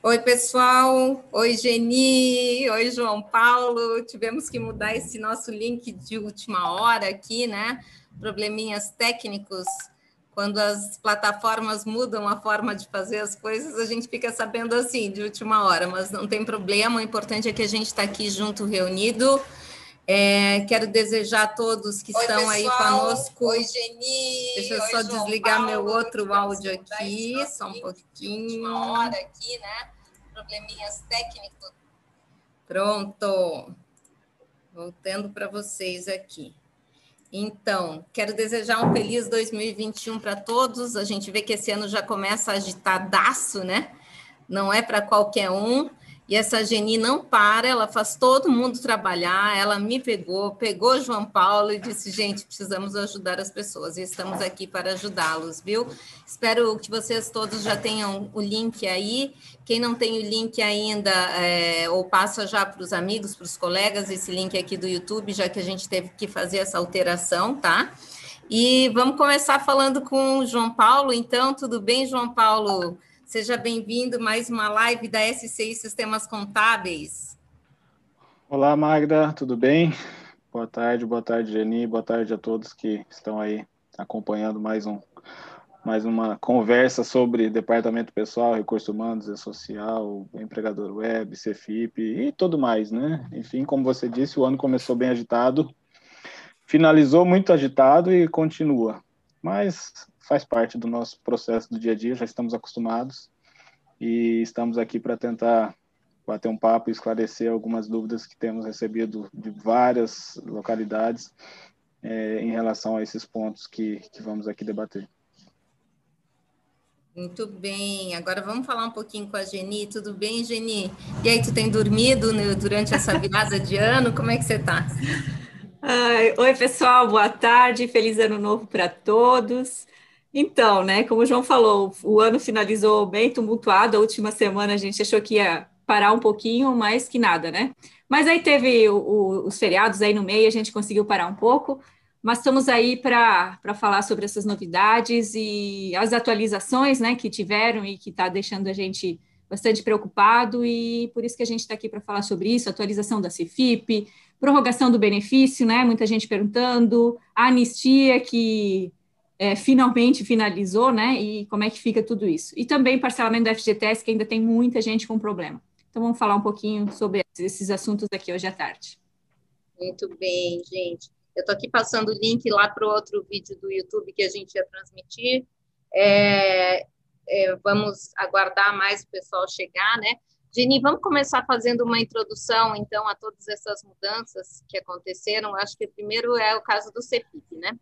Oi, pessoal. Oi, Geni. Oi, João Paulo. Tivemos que mudar esse nosso link de última hora aqui, né? Probleminhas técnicos. Quando as plataformas mudam a forma de fazer as coisas, a gente fica sabendo assim, de última hora, mas não tem problema. O importante é que a gente está aqui junto, reunido. É, quero desejar a todos que Oi, estão pessoal. aí conosco. Oi, Geni. Deixa eu só João desligar Paulo, meu outro áudio aqui, só um pouquinho. Uma hora aqui, né? Probleminhas técnicos. Pronto. Voltando para vocês aqui. Então, quero desejar um feliz 2021 para todos. A gente vê que esse ano já começa agitadaço, né? Não é para qualquer um. E essa Geni não para, ela faz todo mundo trabalhar. Ela me pegou, pegou João Paulo e disse: gente, precisamos ajudar as pessoas e estamos aqui para ajudá-los, viu? Espero que vocês todos já tenham o link aí. Quem não tem o link ainda, é, ou passa já para os amigos, para os colegas, esse link aqui do YouTube, já que a gente teve que fazer essa alteração, tá? E vamos começar falando com o João Paulo. Então, tudo bem, João Paulo? Seja bem-vindo mais uma live da SCI Sistemas Contábeis. Olá, Magda, tudo bem? Boa tarde, boa tarde, Geni, boa tarde a todos que estão aí acompanhando mais um mais uma conversa sobre departamento pessoal, recursos humanos e social, empregador web, Cefip e tudo mais, né? Enfim, como você disse, o ano começou bem agitado, finalizou muito agitado e continua. Mas faz parte do nosso processo do dia a dia, já estamos acostumados e estamos aqui para tentar bater um papo e esclarecer algumas dúvidas que temos recebido de várias localidades é, em relação a esses pontos que, que vamos aqui debater. Muito bem, agora vamos falar um pouquinho com a Geni. Tudo bem, Geni? E aí, tu tem dormido né, durante essa virada de ano? Como é que você está? Oi, pessoal, boa tarde, feliz ano novo para todos. Então, né, como o João falou, o ano finalizou bem tumultuado, a última semana a gente achou que ia parar um pouquinho, mas que nada, né? Mas aí teve o, o, os feriados aí no meio, a gente conseguiu parar um pouco, mas estamos aí para falar sobre essas novidades e as atualizações, né, que tiveram e que está deixando a gente bastante preocupado, e por isso que a gente está aqui para falar sobre isso, atualização da CFIP, prorrogação do benefício, né, muita gente perguntando, a anistia que é, finalmente finalizou, né? E como é que fica tudo isso? E também parcelamento do FGTS, que ainda tem muita gente com problema. Então, vamos falar um pouquinho sobre esses assuntos aqui hoje à tarde. Muito bem, gente. Eu estou aqui passando o link lá para o outro vídeo do YouTube que a gente ia transmitir. É, é, vamos aguardar mais o pessoal chegar, né? Jenny, vamos começar fazendo uma introdução, então, a todas essas mudanças que aconteceram. Acho que primeiro é o caso do CEPIP, né?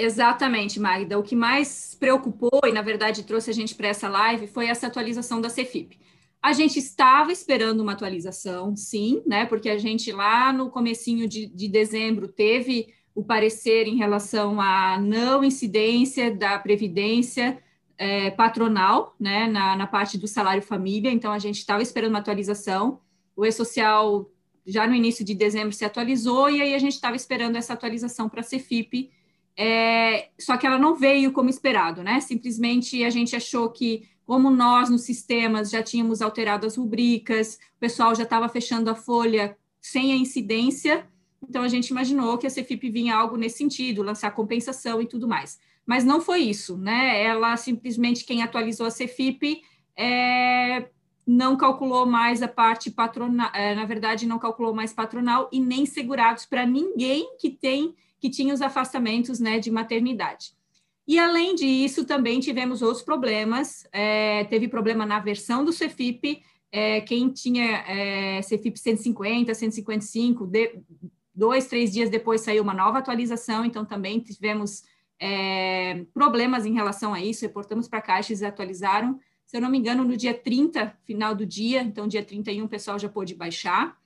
Exatamente, Magda. O que mais preocupou e, na verdade, trouxe a gente para essa live foi essa atualização da Cefip. A gente estava esperando uma atualização, sim, né? Porque a gente lá no comecinho de, de dezembro teve o parecer em relação à não incidência da previdência é, patronal, né? Na, na parte do salário família. Então a gente estava esperando uma atualização. O E-Social já no início de dezembro se atualizou e aí a gente estava esperando essa atualização para a Cefip é, só que ela não veio como esperado, né? Simplesmente a gente achou que, como nós nos sistemas já tínhamos alterado as rubricas, o pessoal já estava fechando a folha sem a incidência, então a gente imaginou que a Cefip vinha algo nesse sentido, lançar compensação e tudo mais. Mas não foi isso, né? Ela simplesmente, quem atualizou a Cefip, é, não calculou mais a parte patronal, é, na verdade, não calculou mais patronal e nem segurados para ninguém que tem que tinha os afastamentos né, de maternidade. E, além disso, também tivemos outros problemas. É, teve problema na versão do Cefip, é, quem tinha é, Cefip 150, 155, de, dois, três dias depois saiu uma nova atualização, então também tivemos é, problemas em relação a isso, reportamos para a Caixa, eles atualizaram, se eu não me engano, no dia 30, final do dia, então dia 31 o pessoal já pôde baixar.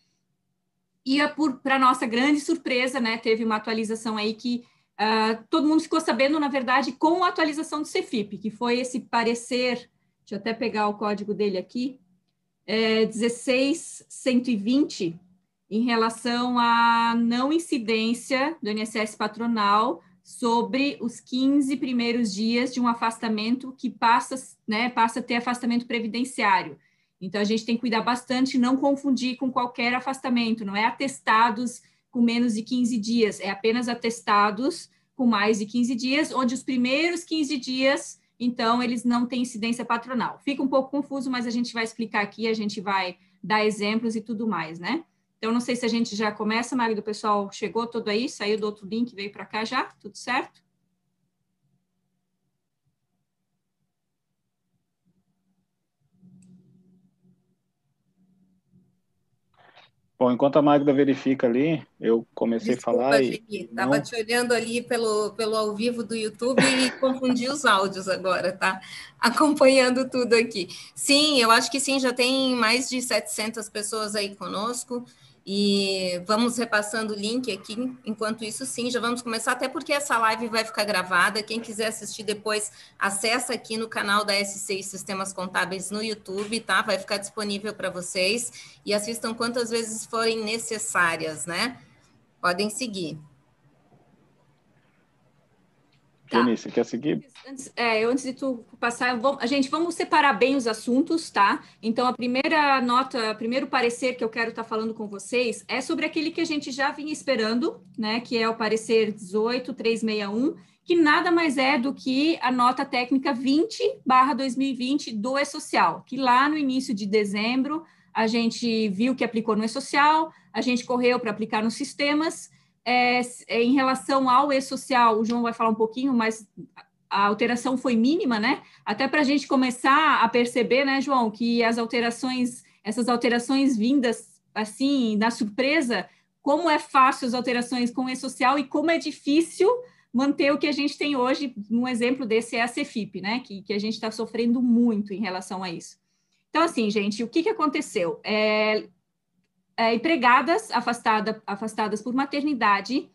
E para nossa grande surpresa, né, teve uma atualização aí que uh, todo mundo ficou sabendo, na verdade, com a atualização do Cefip, que foi esse parecer, deixa eu até pegar o código dele aqui, é 16120, em relação à não incidência do INSS patronal sobre os 15 primeiros dias de um afastamento que passa, né, passa a ter afastamento previdenciário. Então, a gente tem que cuidar bastante, não confundir com qualquer afastamento, não é atestados com menos de 15 dias, é apenas atestados com mais de 15 dias, onde os primeiros 15 dias, então, eles não têm incidência patronal. Fica um pouco confuso, mas a gente vai explicar aqui, a gente vai dar exemplos e tudo mais, né? Então, não sei se a gente já começa, Mário, do pessoal chegou todo aí, saiu do outro link, veio para cá já, tudo certo? Bom, enquanto a Magda verifica ali, eu comecei Desculpa, a falar e... Estava não... te olhando ali pelo, pelo ao vivo do YouTube e confundi os áudios agora, tá? Acompanhando tudo aqui. Sim, eu acho que sim, já tem mais de 700 pessoas aí conosco. E vamos repassando o link aqui. Enquanto isso, sim, já vamos começar, até porque essa live vai ficar gravada. Quem quiser assistir depois, acessa aqui no canal da S6 Sistemas Contábeis no YouTube, tá? Vai ficar disponível para vocês e assistam quantas vezes forem necessárias, né? Podem seguir. Tá. Você quer seguir? Antes, é, antes de tu passar, vou, a gente, vamos separar bem os assuntos, tá? Então, a primeira nota, o primeiro parecer que eu quero estar tá falando com vocês é sobre aquele que a gente já vinha esperando, né? Que é o parecer 18361, que nada mais é do que a nota técnica 20 barra 2020 do E-Social, que lá no início de dezembro a gente viu que aplicou no E-Social, a gente correu para aplicar nos sistemas, é, é, em relação ao e-social, o João vai falar um pouquinho, mas a alteração foi mínima, né? Até para a gente começar a perceber, né, João, que as alterações, essas alterações vindas assim, na surpresa, como é fácil as alterações com o e-social e como é difícil manter o que a gente tem hoje. Um exemplo desse é a Cefip, né? Que, que a gente está sofrendo muito em relação a isso. Então, assim, gente, o que, que aconteceu? É, é, empregadas afastada, afastadas por maternidade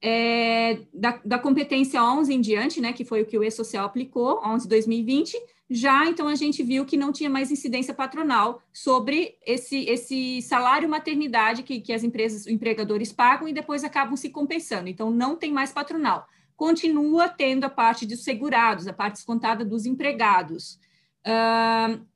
é, da, da, competência 11 em diante, né, que foi o que o E-Social aplicou, 11 2020, já então a gente viu que não tinha mais incidência patronal sobre esse, esse salário maternidade que, que as empresas, os empregadores pagam e depois acabam se compensando. Então, não tem mais patronal. Continua tendo a parte dos segurados, a parte descontada dos empregados.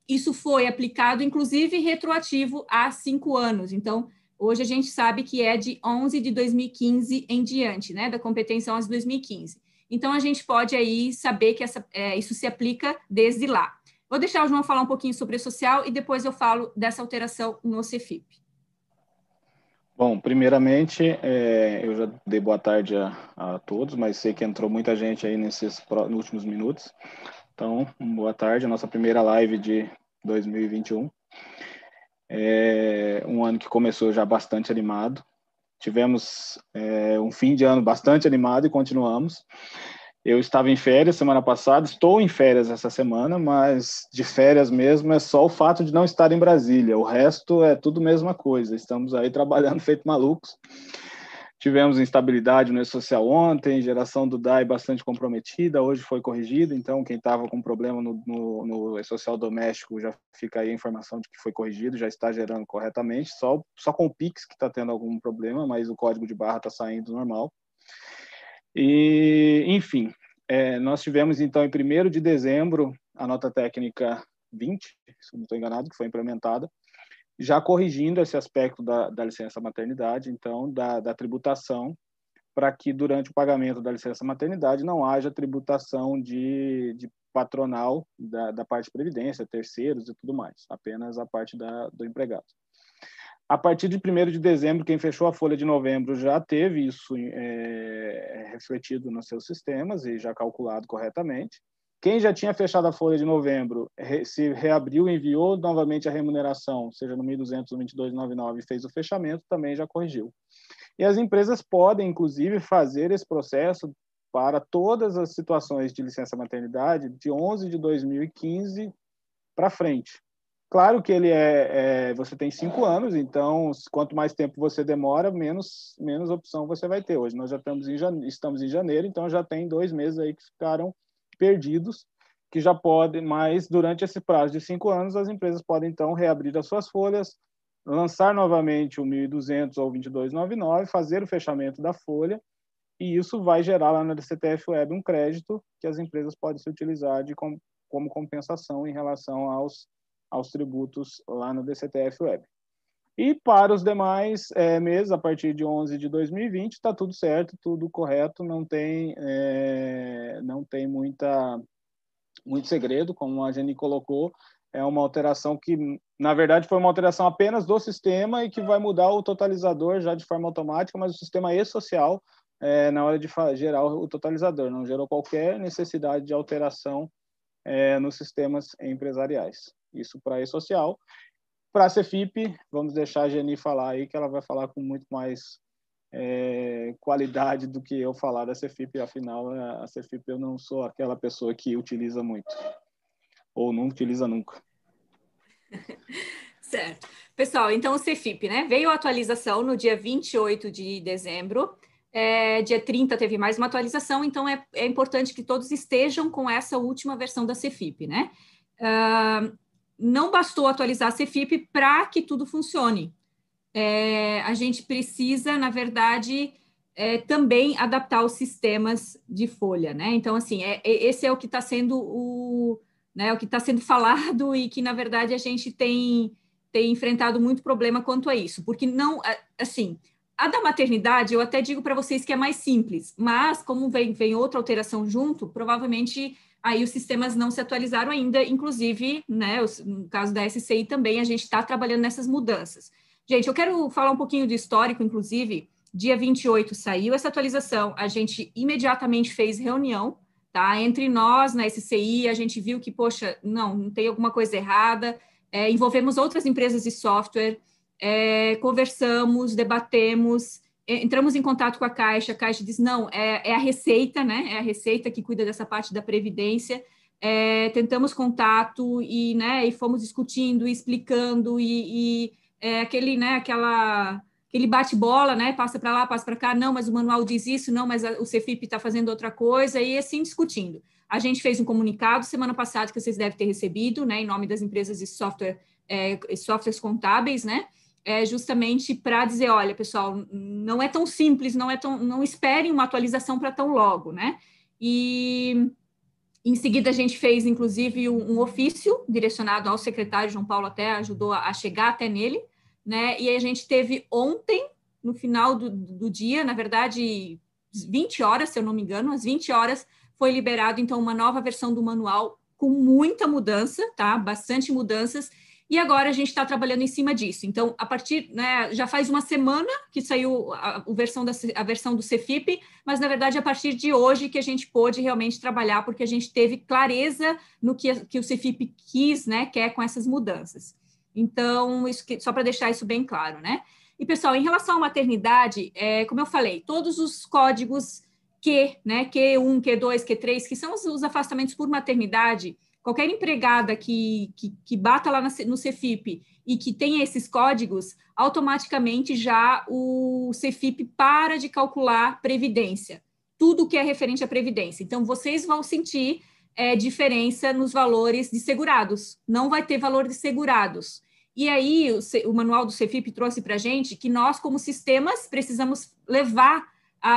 Isso foi aplicado, inclusive, retroativo há cinco anos. Então, hoje a gente sabe que é de 11 de 2015 em diante, né? Da competência 11 de 2015. Então, a gente pode aí saber que essa, é, isso se aplica desde lá. Vou deixar o João falar um pouquinho sobre social e depois eu falo dessa alteração no Cefip. Bom, primeiramente, é, eu já dei boa tarde a, a, todos, mas sei que entrou muita gente aí nesses últimos minutos. Então, boa tarde, nossa primeira live de 2021. É um ano que começou já bastante animado. Tivemos é, um fim de ano bastante animado e continuamos. Eu estava em férias semana passada, estou em férias essa semana, mas de férias mesmo é só o fato de não estar em Brasília. O resto é tudo mesma coisa. Estamos aí trabalhando feito malucos. Tivemos instabilidade no E-Social ontem, geração do DAI bastante comprometida, hoje foi corrigida, então quem estava com problema no, no, no E-Social doméstico já fica aí a informação de que foi corrigido, já está gerando corretamente, só, só com o Pix que está tendo algum problema, mas o código de barra está saindo normal. E, enfim, é, nós tivemos então em 1 de dezembro a nota técnica 20, se não estou enganado, que foi implementada, já corrigindo esse aspecto da, da licença maternidade, então, da, da tributação, para que durante o pagamento da licença maternidade não haja tributação de, de patronal da, da parte de previdência, terceiros e tudo mais, apenas a parte da, do empregado. A partir de 1 de dezembro, quem fechou a folha de novembro já teve isso é, refletido nos seus sistemas e já calculado corretamente. Quem já tinha fechado a folha de novembro, se reabriu enviou novamente a remuneração, seja no 1.222,99 e fez o fechamento, também já corrigiu. E as empresas podem, inclusive, fazer esse processo para todas as situações de licença maternidade de 11 de 2015 para frente. Claro que ele é, é, você tem cinco anos, então quanto mais tempo você demora, menos menos opção você vai ter. Hoje nós já estamos em, estamos em janeiro, então já tem dois meses aí que ficaram perdidos, que já podem, mas durante esse prazo de cinco anos, as empresas podem então reabrir as suas folhas, lançar novamente o 1.200 ou 2299, fazer o fechamento da folha, e isso vai gerar lá na CTF Web um crédito que as empresas podem se utilizar de, como compensação em relação aos, aos tributos lá no DCTF Web. E para os demais é, meses, a partir de 11 de 2020, está tudo certo, tudo correto, não tem, é, não tem muita, muito segredo, como a Jenny colocou, é uma alteração que, na verdade, foi uma alteração apenas do sistema e que vai mudar o totalizador já de forma automática, mas o sistema e-social é, na hora de gerar o totalizador, não gerou qualquer necessidade de alteração é, nos sistemas empresariais. Isso para e-social. Para a Cefip, vamos deixar a Geni falar aí, que ela vai falar com muito mais é, qualidade do que eu falar da Cefip, afinal, a Cefip eu não sou aquela pessoa que utiliza muito, ou não utiliza nunca. Certo. Pessoal, então o Cefip, né? Veio a atualização no dia 28 de dezembro, é, dia 30 teve mais uma atualização, então é, é, importante que todos estejam com essa última versão da Cefip, né? Uh, não bastou atualizar a Cefip para que tudo funcione. É, a gente precisa, na verdade, é, também adaptar os sistemas de folha, né? Então, assim, é, é esse é o que está sendo o, né, o que está sendo falado e que, na verdade, a gente tem, tem enfrentado muito problema quanto a isso, porque não, assim, a da maternidade, eu até digo para vocês que é mais simples, mas como vem, vem outra alteração junto, provavelmente aí os sistemas não se atualizaram ainda, inclusive, né, no caso da SCI também, a gente está trabalhando nessas mudanças. Gente, eu quero falar um pouquinho do histórico, inclusive, dia 28 saiu essa atualização, a gente imediatamente fez reunião, tá, entre nós na SCI, a gente viu que, poxa, não, não tem alguma coisa errada, é, envolvemos outras empresas de software, é, conversamos, debatemos, entramos em contato com a Caixa, a Caixa diz, não, é, é, a Receita, né? É a Receita que cuida dessa parte da Previdência. É, tentamos contato e, né, e fomos discutindo, explicando e, e é, aquele, né, aquela aquele bate-bola, né? Passa para lá, passa para cá, não, mas o manual diz isso, não, mas a, o Cefip está fazendo outra coisa, e assim discutindo. A gente fez um comunicado semana passada que vocês devem ter recebido, né, em nome das empresas de software, é, softwares contábeis, né? É justamente para dizer, olha, pessoal, não é tão simples, não é tão, não esperem uma atualização para tão logo, né? E em seguida a gente fez, inclusive, um, um, ofício direcionado ao secretário João Paulo, até ajudou a, a, chegar até nele, né? E a gente teve ontem, no final do, do dia, na verdade, 20 horas, se eu não me engano, às 20 horas foi liberado então uma nova versão do manual com muita mudança, tá? Bastante mudanças e agora a gente está trabalhando em cima disso. Então, a partir, né, já faz uma semana que saiu a, a, versão da, a versão do Cefip, mas na verdade a partir de hoje que a gente pôde realmente trabalhar, porque a gente teve clareza no que, que o Cefip quis, né, quer com essas mudanças. Então, que, só para deixar isso bem claro, né? E pessoal, em relação à maternidade, é, como eu falei, todos os códigos Q, né, Q1, Q2, Q3, que são os, os afastamentos por maternidade, qualquer empregada que, que, que bata lá no Cefip e que tenha esses códigos, automaticamente já o Cefip para de calcular previdência, tudo que é referente à previdência. Então, vocês vão sentir é, diferença nos valores de segurados, não vai ter valor de segurados. E aí, o, o manual do Cefip trouxe para a gente que nós, como sistemas, precisamos levar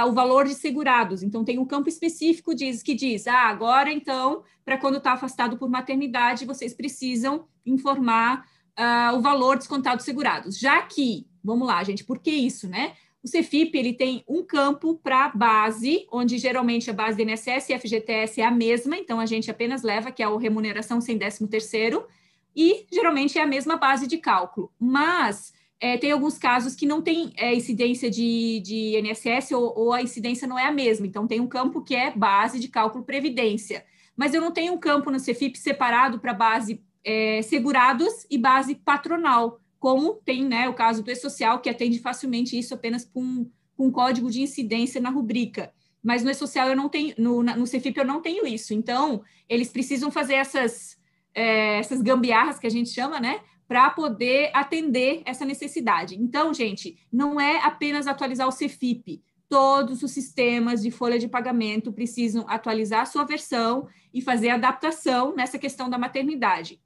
o valor de segurados. Então, tem um campo específico diz, que diz: ah, agora então, para quando está afastado por maternidade, vocês precisam informar uh, o valor descontado segurados. Já que, vamos lá, gente, por que isso, né? O Cefip ele tem um campo para base, onde geralmente a base do INSS e FGTS é a mesma, então a gente apenas leva, que é a remuneração sem décimo terceiro, e geralmente é a mesma base de cálculo. Mas é, tem alguns casos que não tem é, incidência de, de INSS ou, ou, a incidência não é a mesma. Então, tem um campo que é base de cálculo previdência. Mas eu não tenho um campo no Cefip separado para base é, segurados e base patronal, como tem né, o caso do E-Social, que atende facilmente isso apenas com, com um código de incidência na rubrica. Mas no E-Social eu não tenho, no, no Cefip eu não tenho isso. Então, eles precisam fazer essas, é, essas gambiarras que a gente chama, né? Para poder atender essa necessidade. Então, gente, não é apenas atualizar o CFIP. Todos os sistemas de folha de pagamento precisam atualizar a sua versão e fazer adaptação nessa questão da maternidade.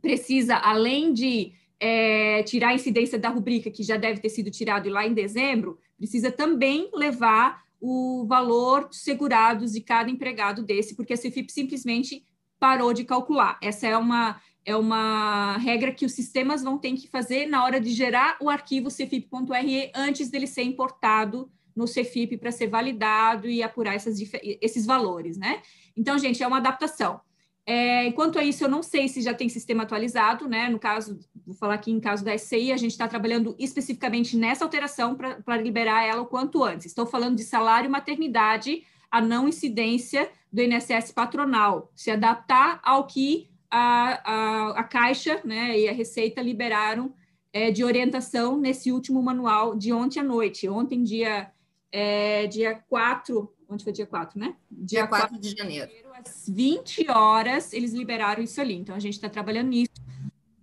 Precisa, além de é, tirar a incidência da rubrica, que já deve ter sido tirado lá em dezembro, precisa também levar o valor dos segurados de cada empregado desse, porque a CFIP simplesmente parou de calcular. Essa é uma é uma regra que os sistemas vão ter que fazer na hora de gerar o arquivo cfip.re antes dele ser importado no Cefip para ser validado e apurar essas, esses valores, né? Então, gente, é uma adaptação. É, enquanto isso, eu não sei se já tem sistema atualizado, né? No caso, vou falar aqui em caso da SCI, a gente está trabalhando especificamente nessa alteração para liberar ela o quanto antes. Estou falando de salário maternidade, a não incidência do INSS patronal, se adaptar ao que a, a, a Caixa né, e a Receita liberaram é, de orientação nesse último manual de ontem à noite. Ontem, dia, é, dia 4, onde foi dia 4, né? Dia, dia 4, 4 de janeiro. Às 20 horas, eles liberaram isso ali. Então, a gente está trabalhando nisso.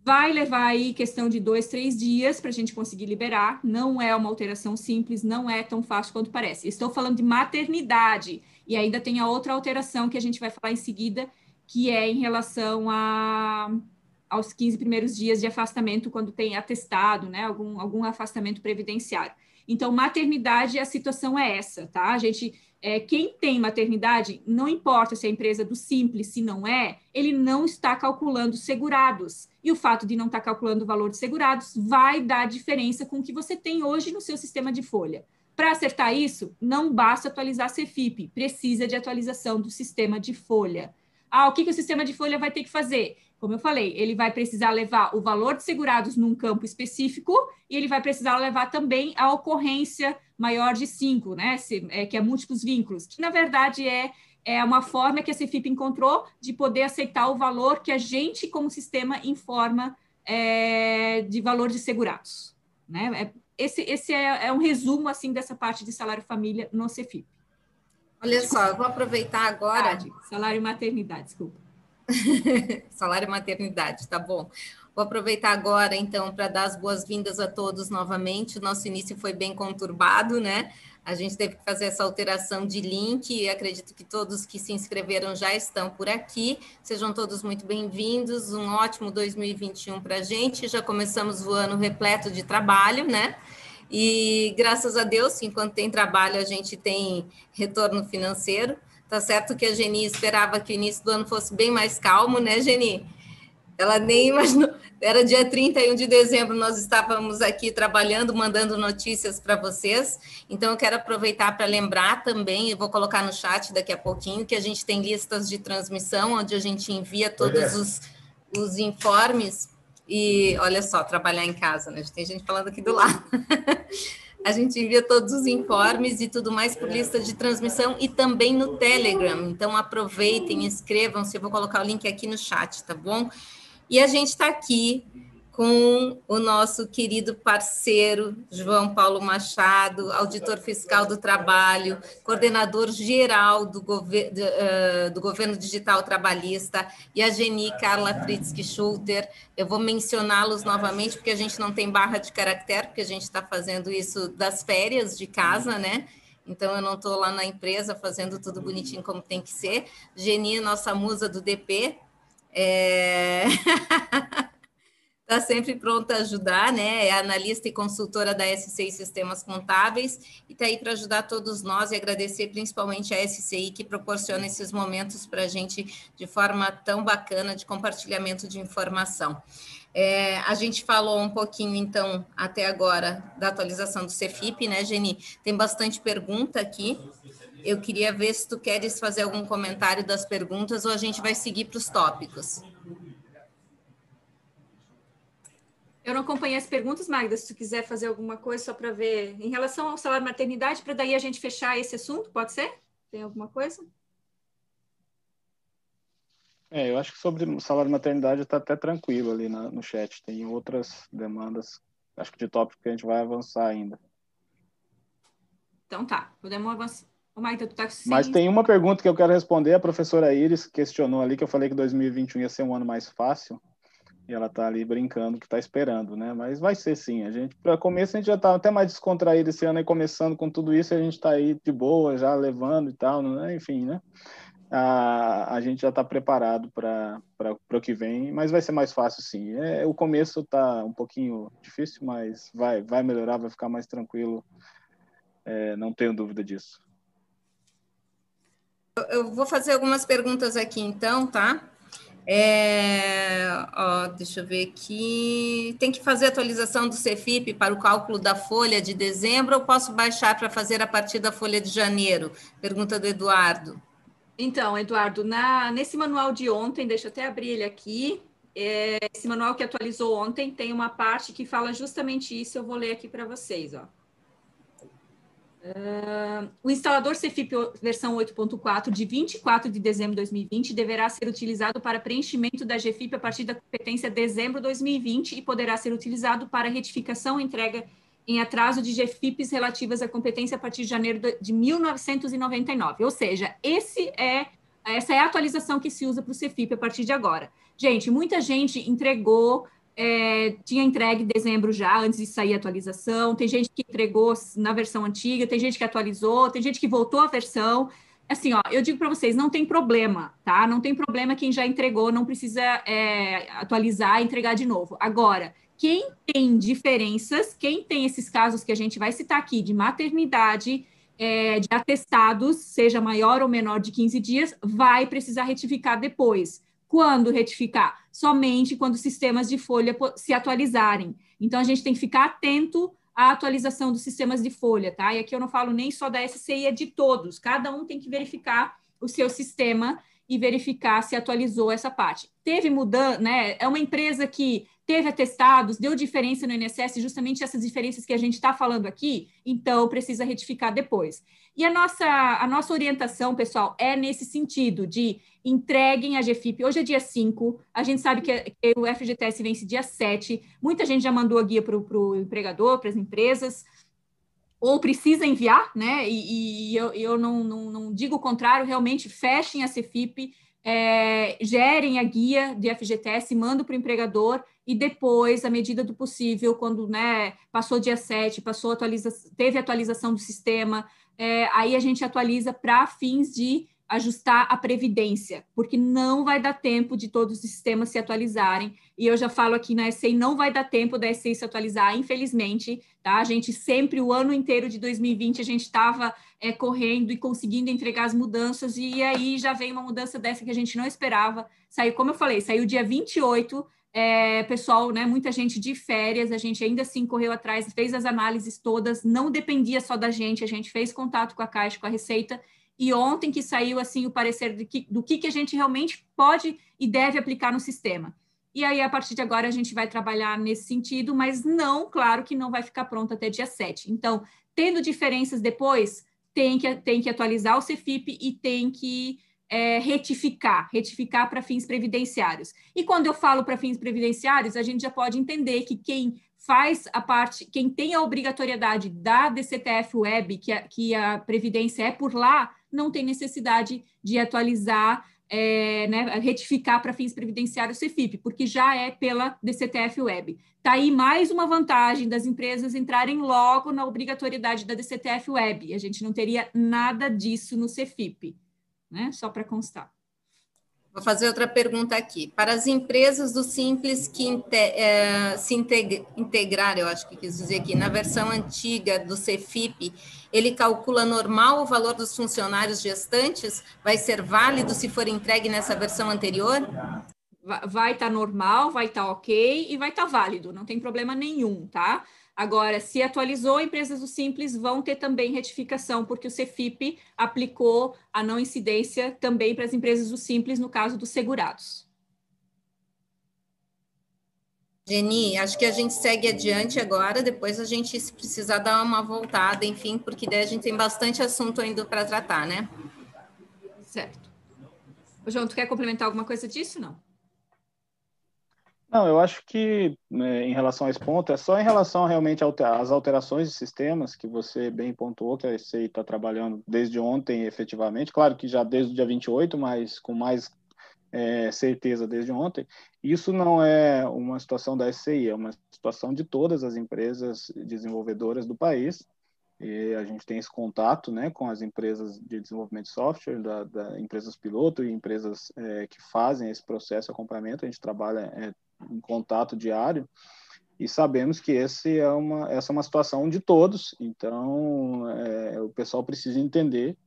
Vai levar aí questão de dois, três dias para a gente conseguir liberar. Não é uma alteração simples, não é tão fácil quanto parece. Estou falando de maternidade. E ainda tem a outra alteração que a gente vai falar em seguida, que é em relação a, aos 15 primeiros dias de afastamento, quando tem atestado, né? Algum, algum afastamento previdenciário. Então, maternidade, a situação é essa, tá? A gente é, quem tem maternidade, não importa se é empresa do Simples, se não é, ele não está calculando segurados. E o fato de não estar calculando o valor de segurados vai dar diferença com o que você tem hoje no seu sistema de folha. Para acertar isso, não basta atualizar a CFIP, precisa de atualização do sistema de folha. Ah, o que, que o sistema de folha vai ter que fazer? Como eu falei, ele vai precisar levar o valor de segurados num campo específico e ele vai precisar levar também a ocorrência maior de cinco, né? Se, é, que é múltiplos vínculos, que na verdade é, é uma forma que a Cefip encontrou de poder aceitar o valor que a gente, como sistema, informa é, de valor de segurados. Né? É, esse esse é, é, um resumo assim dessa parte de salário família no Cefip. Olha só, eu vou aproveitar agora. Salário maternidade, desculpa. salário maternidade, tá bom. Vou aproveitar agora, então, para dar as boas-vindas a todos novamente. O nosso início foi bem conturbado, né? A gente teve que fazer essa alteração de link e acredito que todos que se inscreveram já estão por aqui. Sejam todos muito bem-vindos. Um ótimo 2021 para a gente. Já começamos o ano repleto de trabalho, né? E graças a Deus, enquanto tem trabalho, a gente tem retorno financeiro. Tá certo que a Geni esperava que o início do ano fosse bem mais calmo, né, Geni? Ela nem imaginou. Era dia 31 de dezembro, nós estávamos aqui trabalhando, mandando notícias para vocês. Então, eu quero aproveitar para lembrar também, eu vou colocar no chat daqui a pouquinho, que a gente tem listas de transmissão, onde a gente envia todos os, os informes. E olha só, trabalhar em casa, né? Tem gente falando aqui do lado. a gente envia todos os informes e tudo mais por lista de transmissão e também no Telegram. Então aproveitem, inscrevam-se. Eu vou colocar o link aqui no chat, tá bom? E a gente está aqui com o nosso querido parceiro João Paulo Machado, auditor fiscal do trabalho, coordenador geral do, gover do, uh, do governo digital trabalhista, e a Geni Carla Fritzky Schulter. Eu vou mencioná-los novamente, porque a gente não tem barra de caractere, porque a gente está fazendo isso das férias de casa, né? Então, eu não estou lá na empresa fazendo tudo bonitinho como tem que ser. Geni, nossa musa do DP, é... Está sempre pronta a ajudar, né? É analista e consultora da SCI Sistemas Contábeis e está aí para ajudar todos nós e agradecer principalmente a SCI que proporciona esses momentos para a gente de forma tão bacana de compartilhamento de informação. É, a gente falou um pouquinho, então, até agora, da atualização do Cefip, né, Geni? Tem bastante pergunta aqui. Eu queria ver se tu queres fazer algum comentário das perguntas ou a gente vai seguir para os tópicos. Eu não acompanhei as perguntas, Magda, se tu quiser fazer alguma coisa só para ver. Em relação ao salário maternidade, para daí a gente fechar esse assunto, pode ser? Tem alguma coisa? É, eu acho que sobre o salário maternidade está até tranquilo ali na, no chat. Tem outras demandas, acho que de tópico que a gente vai avançar ainda. Então tá, podemos avançar. Magda, tu tá Mas tem uma pergunta que eu quero responder. A professora Iris questionou ali que eu falei que 2021 ia ser um ano mais fácil. E ela tá ali brincando que tá esperando, né? Mas vai ser sim. A gente, para começo, a gente já tá até mais descontraído esse ano aí, começando com tudo isso, a gente tá aí de boa, já levando e tal, né? Enfim, né? A, a gente já está preparado para o que vem, mas vai ser mais fácil sim. É, o começo tá um pouquinho difícil, mas vai, vai melhorar, vai ficar mais tranquilo. É, não tenho dúvida disso. Eu vou fazer algumas perguntas aqui, então, tá? É, ó, deixa eu ver aqui. Tem que fazer atualização do CFIP para o cálculo da folha de dezembro ou posso baixar para fazer a partir da folha de janeiro? Pergunta do Eduardo. Então, Eduardo, na, nesse manual de ontem, deixa eu até abrir ele aqui. É, esse manual que atualizou ontem tem uma parte que fala justamente isso. Eu vou ler aqui para vocês, ó. Uh, o instalador CFIP versão 8.4 de 24 de dezembro de 2020 deverá ser utilizado para preenchimento da GFIP a partir da competência dezembro de 2020 e poderá ser utilizado para retificação e entrega em atraso de GFIPs relativas à competência a partir de janeiro de 1999. Ou seja, esse é essa é a atualização que se usa para o CFIP a partir de agora. Gente, muita gente entregou é, tinha entregue em dezembro já, antes de sair a atualização, tem gente que entregou na versão antiga, tem gente que atualizou, tem gente que voltou à versão. Assim, ó, eu digo para vocês, não tem problema, tá? Não tem problema quem já entregou, não precisa é, atualizar e entregar de novo. Agora, quem tem diferenças, quem tem esses casos que a gente vai citar aqui de maternidade, é, de atestados, seja maior ou menor de 15 dias, vai precisar retificar depois. Quando retificar? Somente quando os sistemas de folha se atualizarem. Então, a gente tem que ficar atento à atualização dos sistemas de folha, tá? E aqui eu não falo nem só da SCI, é de todos. Cada um tem que verificar o seu sistema e verificar se atualizou essa parte. Teve mudança, né? É uma empresa que teve atestados, deu diferença no INSS, justamente essas diferenças que a gente está falando aqui, então precisa retificar depois. E a nossa, a nossa orientação, pessoal, é nesse sentido de entreguem a GFIP. Hoje é dia 5, a gente sabe que, que o FGTS vence dia 7, muita gente já mandou a guia para o empregador, para as empresas, ou precisa enviar, né? E, e eu, eu não, não, não, digo o contrário, realmente fechem a CFIP, é, gerem a guia de FGTS, mandem para o empregador e depois, à medida do possível, quando né, passou dia 7, passou atualiza teve atualização do sistema, é, aí a gente atualiza para fins de ajustar a previdência, porque não vai dar tempo de todos os sistemas se atualizarem. E eu já falo aqui na SEI, não vai dar tempo da SEI se atualizar, infelizmente, tá? A gente sempre, o ano inteiro de 2020, a gente estava é, correndo e conseguindo entregar as mudanças, e aí já vem uma mudança dessa que a gente não esperava. Saiu, como eu falei, saiu dia 28, é, pessoal, né, muita gente de férias, a gente ainda assim correu atrás, fez as análises todas, não dependia só da gente, a gente fez contato com a Caixa, com a Receita, e ontem que saiu assim o parecer do que, do que, que a gente realmente pode e deve aplicar no sistema. E aí, a partir de agora, a gente vai trabalhar nesse sentido, mas não, claro que não vai ficar pronto até dia 7. Então, tendo diferenças depois, tem que, tem que atualizar o CFIP e tem que é, retificar, retificar para fins previdenciários. E quando eu falo para fins previdenciários, a gente já pode entender que quem faz a parte, quem tem a obrigatoriedade da DCTF Web, que a, que a Previdência é por lá, não tem necessidade de atualizar, é, né, retificar para fins previdenciários CFIP, porque já é pela DCTF Web. Está aí mais uma vantagem das empresas entrarem logo na obrigatoriedade da DCTF Web. A gente não teria nada disso no CFIP, né? Só para constar. Vou fazer outra pergunta aqui. Para as empresas do Simples que é, se integrar, eu acho que quis dizer aqui, na versão antiga do CFIP, ele calcula normal o valor dos funcionários gestantes? Vai ser válido se for entregue nessa versão anterior? Vai estar tá normal, vai estar tá ok e vai estar tá válido, não tem problema nenhum, tá? Agora, se atualizou, empresas do Simples vão ter também retificação, porque o Cefip aplicou a não incidência também para as empresas do Simples, no caso dos segurados. Geni, acho que a gente segue adiante agora, depois a gente, se precisar, dar uma voltada, enfim, porque daí a gente tem bastante assunto ainda para tratar, né? Certo. João, tu quer complementar alguma coisa disso, não? Não, eu acho que né, em relação a esse ponto, é só em relação realmente às alterações de sistemas que você bem pontuou, que a SCI está trabalhando desde ontem efetivamente, claro que já desde o dia 28, mas com mais é, certeza desde ontem. Isso não é uma situação da SCI, é uma situação de todas as empresas desenvolvedoras do país, e a gente tem esse contato né, com as empresas de desenvolvimento de software, da, da empresas piloto e empresas é, que fazem esse processo de acompanhamento. A gente trabalha é, em contato diário e sabemos que esse é uma, essa é uma situação de todos, então é, o pessoal precisa entender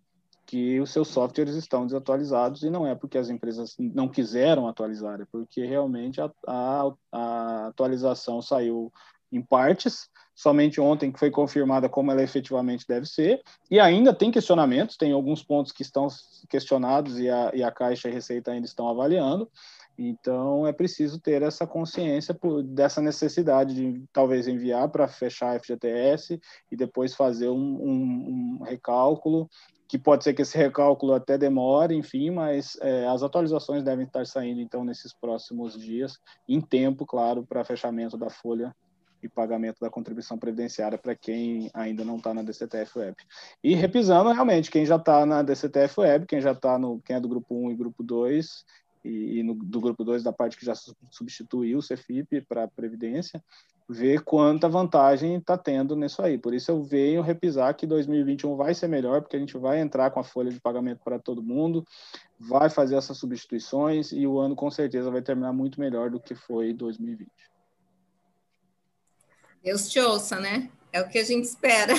que os seus softwares estão desatualizados e não é porque as empresas não quiseram atualizar, é porque realmente a, a, a atualização saiu em partes, somente ontem que foi confirmada como ela efetivamente deve ser, e ainda tem questionamentos, tem alguns pontos que estão questionados e a, e a Caixa e a Receita ainda estão avaliando, então, é preciso ter essa consciência por, dessa necessidade de talvez enviar para fechar a FGTS e depois fazer um, um, um, recálculo, que pode ser que esse recálculo até demore, enfim, mas é, as atualizações devem estar saindo, então, nesses próximos dias, em tempo, claro, para fechamento da folha e pagamento da contribuição previdenciária para quem ainda não está na DCTF Web. E repisando, realmente, quem já está na DCTF Web, quem já está no, quem é do grupo 1 e grupo 2, e, e no, do grupo 2 da parte que já substituiu o Cefip para a Previdência, ver quanta vantagem está tendo nisso aí. Por isso eu venho repisar que 2021 vai ser melhor, porque a gente vai entrar com a folha de pagamento para todo mundo, vai fazer essas substituições e o ano com certeza vai terminar muito melhor do que foi 2020. Deus te ouça, né? É o que a gente espera.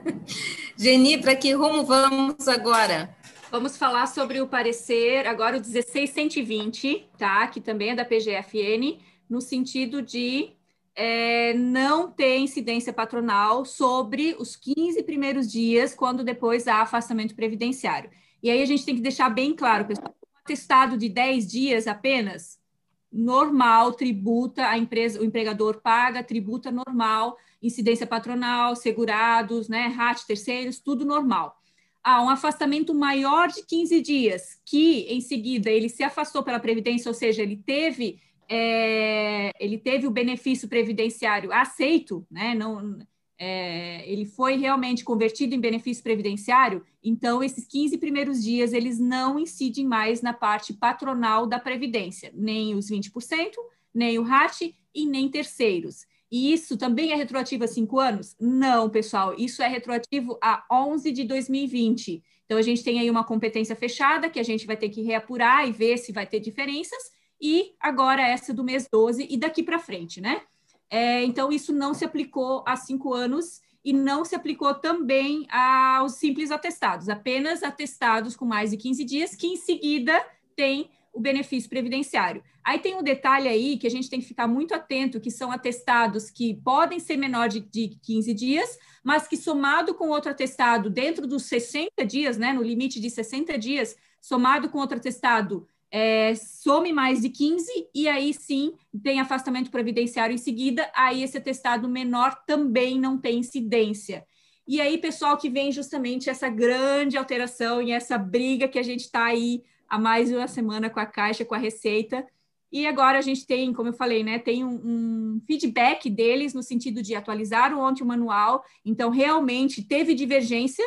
Geni, para que rumo vamos agora? Vamos falar sobre o parecer, agora o 16120, tá? Que também é da PGFN, no sentido de é, não ter incidência patronal sobre os 15 primeiros dias, quando depois há afastamento previdenciário. E aí a gente tem que deixar bem claro, pessoal, um atestado de 10 dias apenas, normal, tributa, a empresa, o empregador paga, tributa normal, incidência patronal, segurados, né, RAT, terceiros, tudo normal há um afastamento maior de 15 dias, que em seguida ele se afastou pela Previdência, ou seja, ele teve, é, ele teve o benefício previdenciário aceito, né? Não, é, ele foi realmente convertido em benefício previdenciário, então esses 15 primeiros dias eles não incidem mais na parte patronal da Previdência, nem os 20%, nem o RAT e nem terceiros. E isso também é retroativo a cinco anos? Não, pessoal, isso é retroativo a 11 de 2020. Então, a gente tem aí uma competência fechada que a gente vai ter que reapurar e ver se vai ter diferenças, e agora essa do mês 12 e daqui para frente, né? É, então, isso não se aplicou há cinco anos e não se aplicou também aos simples atestados, apenas atestados com mais de 15 dias, que em seguida tem o benefício previdenciário. Aí tem um detalhe aí que a gente tem que ficar muito atento, que são atestados que podem ser menor de, de 15 dias, mas que somado com outro atestado dentro dos 60 dias, né, no limite de 60 dias, somado com outro atestado, é, some mais de 15, e aí sim tem afastamento previdenciário em seguida, aí esse atestado menor também não tem incidência. E aí, pessoal, que vem justamente essa grande alteração e essa briga que a gente está aí há mais de uma semana com a Caixa, com a Receita. E agora a gente tem, como eu falei, né, tem um, um feedback deles no sentido de atualizar ontem o manual. Então, realmente teve divergência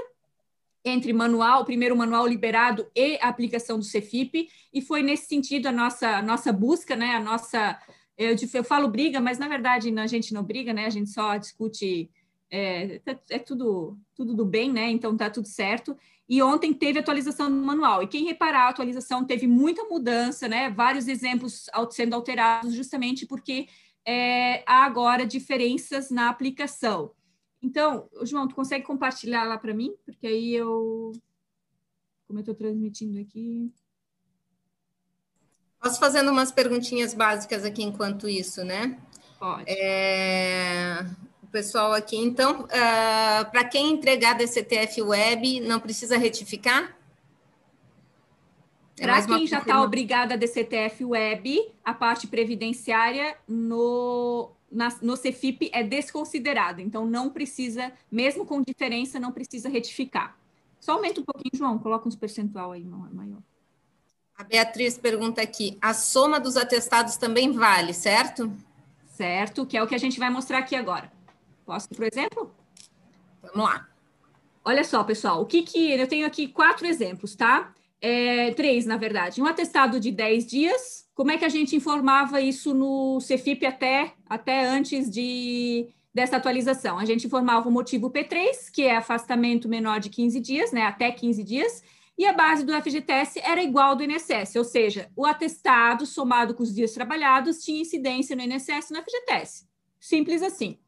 entre manual, primeiro manual liberado e a aplicação do Cefip, e foi nesse sentido a nossa, nossa busca, né, a nossa, eu, eu falo briga, mas na verdade a gente não briga, né, a gente só discute, é, é tudo, tudo do bem, né, então tá tudo certo, e ontem teve atualização do manual. E quem reparar, a atualização teve muita mudança, né? Vários exemplos sendo alterados, justamente porque é, há agora diferenças na aplicação. Então, João, tu consegue compartilhar lá para mim? Porque aí eu. Como eu estou transmitindo aqui. Posso fazendo umas perguntinhas básicas aqui enquanto isso, né? Pode. É pessoal aqui. Então, uh, para quem entregar DCTF Web, não precisa retificar? É para quem já está obrigado a DCTF Web, a parte previdenciária no, na, no Cefip é desconsiderada. Então, não precisa, mesmo com diferença, não precisa retificar. Só aumenta um pouquinho, João, coloca uns percentual aí maior. A Beatriz pergunta aqui: a soma dos atestados também vale, certo? Certo, que é o que a gente vai mostrar aqui agora. Posso, por exemplo? Vamos lá. Olha só, pessoal, o que que eu tenho aqui quatro exemplos, tá? É, três, na verdade. Um atestado de 10 dias. Como é que a gente informava isso no Cefip até, até antes de, dessa atualização? A gente informava o motivo P3, que é afastamento menor de 15 dias, né? Até 15 dias. E a base do FGTS era igual ao do INSS, ou seja, o atestado somado com os dias trabalhados tinha incidência no INSS e no FGTS. Simples assim.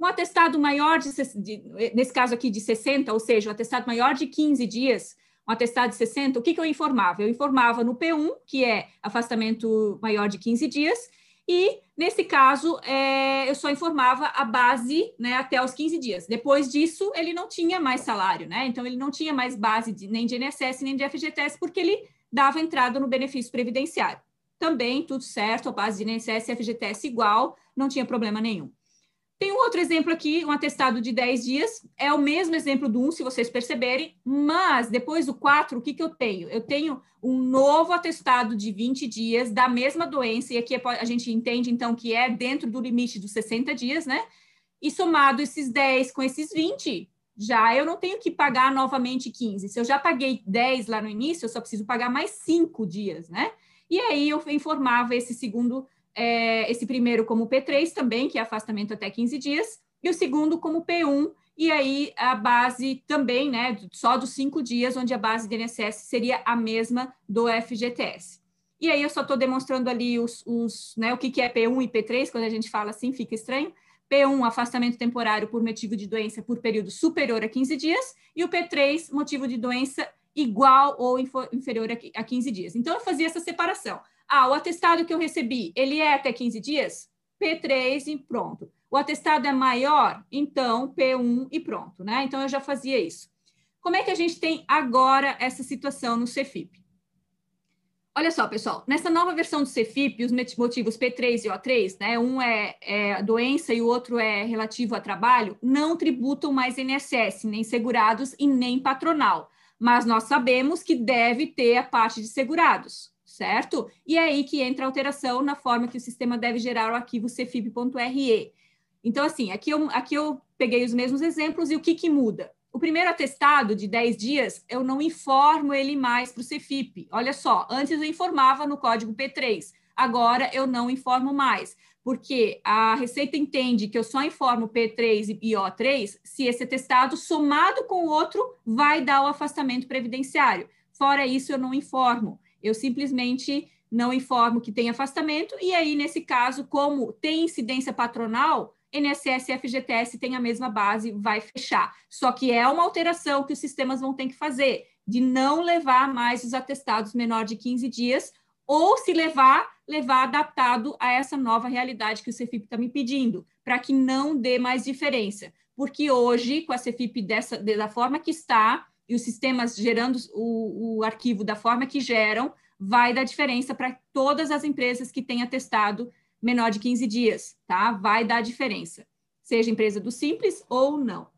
Um atestado maior de, de, nesse caso aqui de 60, ou seja, um atestado maior de 15 dias, um atestado de 60, o que, que eu informava? Eu informava no P1, que é afastamento maior de 15 dias, e, nesse caso, é, eu só informava a base né, até os 15 dias. Depois disso, ele não tinha mais salário, né? Então, ele não tinha mais base de, nem de INSS, nem de FGTS, porque ele dava entrada no benefício previdenciário. Também, tudo certo, a base de INSS e FGTS igual, não tinha problema nenhum. Tem um outro exemplo aqui, um atestado de 10 dias, é o mesmo exemplo do 1, se vocês perceberem, mas depois do 4, o que, que eu tenho? Eu tenho um novo atestado de 20 dias da mesma doença, e aqui a gente entende, então, que é dentro do limite dos 60 dias, né? E somado esses 10 com esses 20, já eu não tenho que pagar novamente 15. Se eu já paguei 10 lá no início, eu só preciso pagar mais 5 dias, né? E aí eu informava esse segundo é, esse primeiro como P3 também, que é afastamento até 15 dias, e o segundo como P1, e aí a base também, né, só dos cinco dias, onde a base do INSS seria a mesma do FGTS. E aí eu só estou demonstrando ali os, os, né, o que, que é P1 e P3, quando a gente fala assim, fica estranho. P1, afastamento temporário por motivo de doença por período superior a 15 dias, e o P3, motivo de doença igual ou inferior a 15 dias. Então, eu fazia essa separação. Ah, o atestado que eu recebi, ele é até 15 dias? P3 e pronto. O atestado é maior? Então, P1 e pronto, né? Então, eu já fazia isso. Como é que a gente tem agora essa situação no CFIP? Olha só, pessoal, nessa nova versão do CFIP, os motivos P3 e O3, né? Um é, é doença e o outro é relativo a trabalho, não tributam mais INSS, nem segurados e nem patronal. Mas nós sabemos que deve ter a parte de segurados certo? E é aí que entra a alteração na forma que o sistema deve gerar o arquivo cfib.re. Então, assim, aqui eu, aqui eu peguei os mesmos exemplos e o que, que muda? O primeiro atestado de 10 dias, eu não informo ele mais para o Cefip. Olha só, antes eu informava no código P3, agora eu não informo mais, porque a Receita entende que eu só informo P3 e O3 se esse atestado, somado com o outro, vai dar o afastamento previdenciário. Fora isso, eu não informo. Eu simplesmente não informo que tem afastamento, e aí, nesse caso, como tem incidência patronal, NSS e FGTS têm a mesma base, vai fechar. Só que é uma alteração que os sistemas vão ter que fazer, de não levar mais os atestados menor de 15 dias, ou se levar, levar adaptado a essa nova realidade que o Cefip está me pedindo, para que não dê mais diferença. Porque hoje, com a Cefip dessa, da forma que está, e os sistemas gerando o, o arquivo da forma que geram, vai dar diferença para todas as empresas que têm atestado menor de 15 dias, tá? Vai dar diferença, seja empresa do Simples ou não.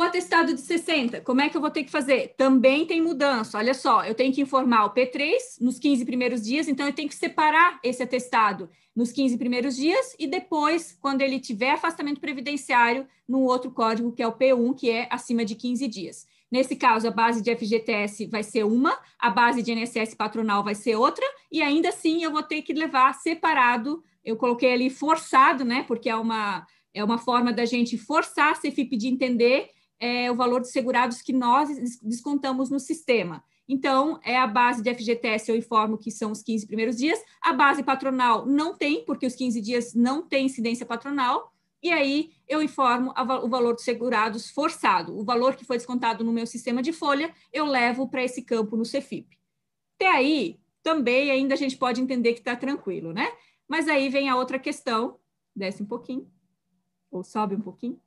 O atestado de 60, como é que eu vou ter que fazer? Também tem mudança. Olha só, eu tenho que informar o P3 nos 15 primeiros dias, então eu tenho que separar esse atestado nos 15 primeiros dias e depois, quando ele tiver afastamento previdenciário, no outro código, que é o P1, que é acima de 15 dias. Nesse caso, a base de FGTS vai ser uma, a base de INSS patronal vai ser outra, e ainda assim eu vou ter que levar separado. Eu coloquei ali forçado, né? Porque é uma, é uma forma da gente forçar a CFIP de entender é, o valor de segurados que nós descontamos no sistema. Então, é a base de FGTS, eu informo que são os 15 primeiros dias. A base patronal não tem, porque os 15 dias não tem incidência patronal. E aí, eu informo a, o valor dos segurados forçado. O valor que foi descontado no meu sistema de folha, eu levo para esse campo no Cefip. Até aí, também ainda a gente pode entender que está tranquilo, né? Mas aí vem a outra questão. Desce um pouquinho. Ou sobe um pouquinho.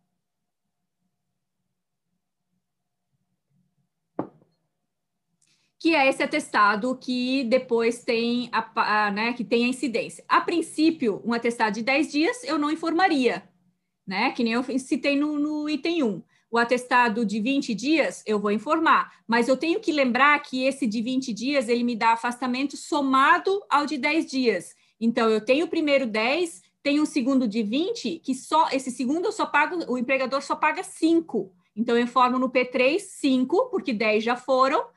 Que é esse atestado que depois tem a, a, né, que tem a incidência. A princípio, um atestado de 10 dias eu não informaria, né? Que nem eu citei no, no item 1. O atestado de 20 dias eu vou informar, mas eu tenho que lembrar que esse de 20 dias ele me dá afastamento somado ao de 10 dias. Então, eu tenho o primeiro 10, tenho o segundo de 20, que só esse segundo eu só pago, o empregador só paga 5. Então, eu informo no P3 5, porque 10 já foram,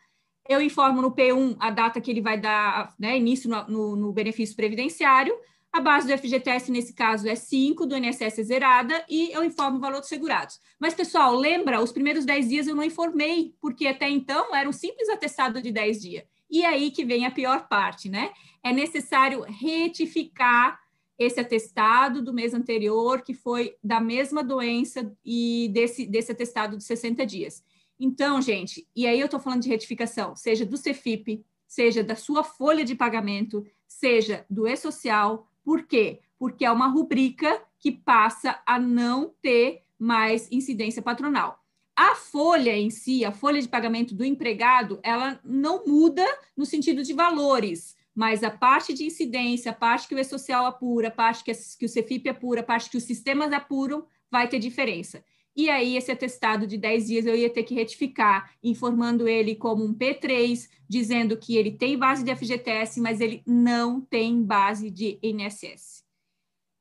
eu informo no P1 a data que ele vai dar né, início no, no, no, benefício previdenciário, a base do FGTS, nesse caso, é 5, do INSS é zerada, e eu informo o valor dos segurados. Mas, pessoal, lembra, os primeiros 10 dias eu não informei, porque até então era um simples atestado de 10 dias. E aí que vem a pior parte, né? É necessário retificar esse atestado do mês anterior, que foi da mesma doença e desse, desse atestado de 60 dias. Então, gente, e aí eu estou falando de retificação, seja do CEFIP, seja da sua folha de pagamento, seja do e-social. Por quê? Porque é uma rubrica que passa a não ter mais incidência patronal. A folha em si, a folha de pagamento do empregado, ela não muda no sentido de valores, mas a parte de incidência, a parte que o E-Social apura, a parte que, o Cefip apura, a parte que os sistemas apuram, vai ter diferença. E aí, esse atestado de 10 dias eu ia ter que retificar, informando ele como um P3, dizendo que ele tem base de FGTS, mas ele não tem base de INSS.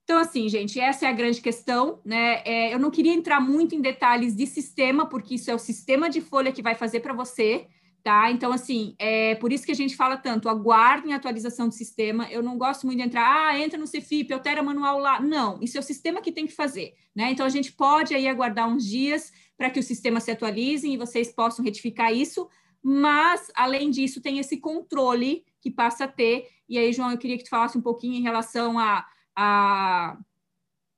Então, assim, gente, essa é a grande questão, né? É, eu não queria entrar muito em detalhes de sistema, porque isso é o sistema de folha que vai fazer para você, tá? Então, assim, é por isso que a gente fala tanto, aguardem a atualização do sistema. Eu não gosto muito de entrar, ah, entra no Cefip, altera manual lá. Não, isso é o sistema que tem que fazer, né? Então, a gente pode aí aguardar uns dias para que o sistema se atualize e vocês possam retificar isso, mas, além disso, tem esse controle que passa a ter. E aí, João, eu queria que tu falasse um pouquinho em relação a a,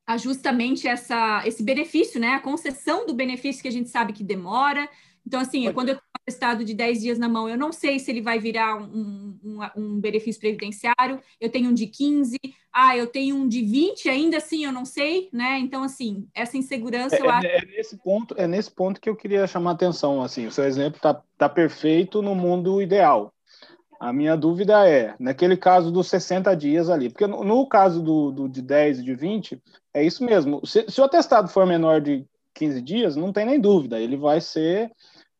a justamente essa, esse benefício, né? A concessão do benefício que a gente sabe que demora. Então, assim, Pode. quando eu estado de 10 dias na mão, eu não sei se ele vai virar um, um, um, benefício previdenciário, eu tenho um de 15, ah, eu tenho um de 20, ainda assim eu não sei, né? Então, assim, essa insegurança é, eu acho. É nesse, ponto, é nesse ponto que eu queria chamar a atenção, assim, o seu exemplo está tá perfeito no mundo ideal. A minha dúvida é, naquele caso dos 60 dias ali, porque no, no caso do, do, de 10 e de 20, é isso mesmo. Se, se o atestado for menor de 15 dias, não tem nem dúvida, ele vai ser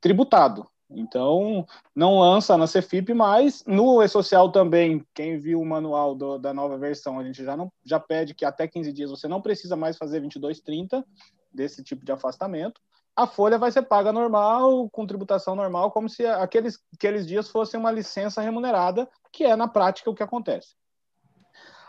tributado. Então, não lança na Cefip, mas no E-Social também, quem viu o manual do, da nova versão, a gente já, não, já pede que até 15 dias você não precisa mais fazer 22,30 desse tipo de afastamento a folha vai ser paga normal, com tributação normal, como se aqueles, aqueles dias fossem uma licença remunerada, que é na prática o que acontece.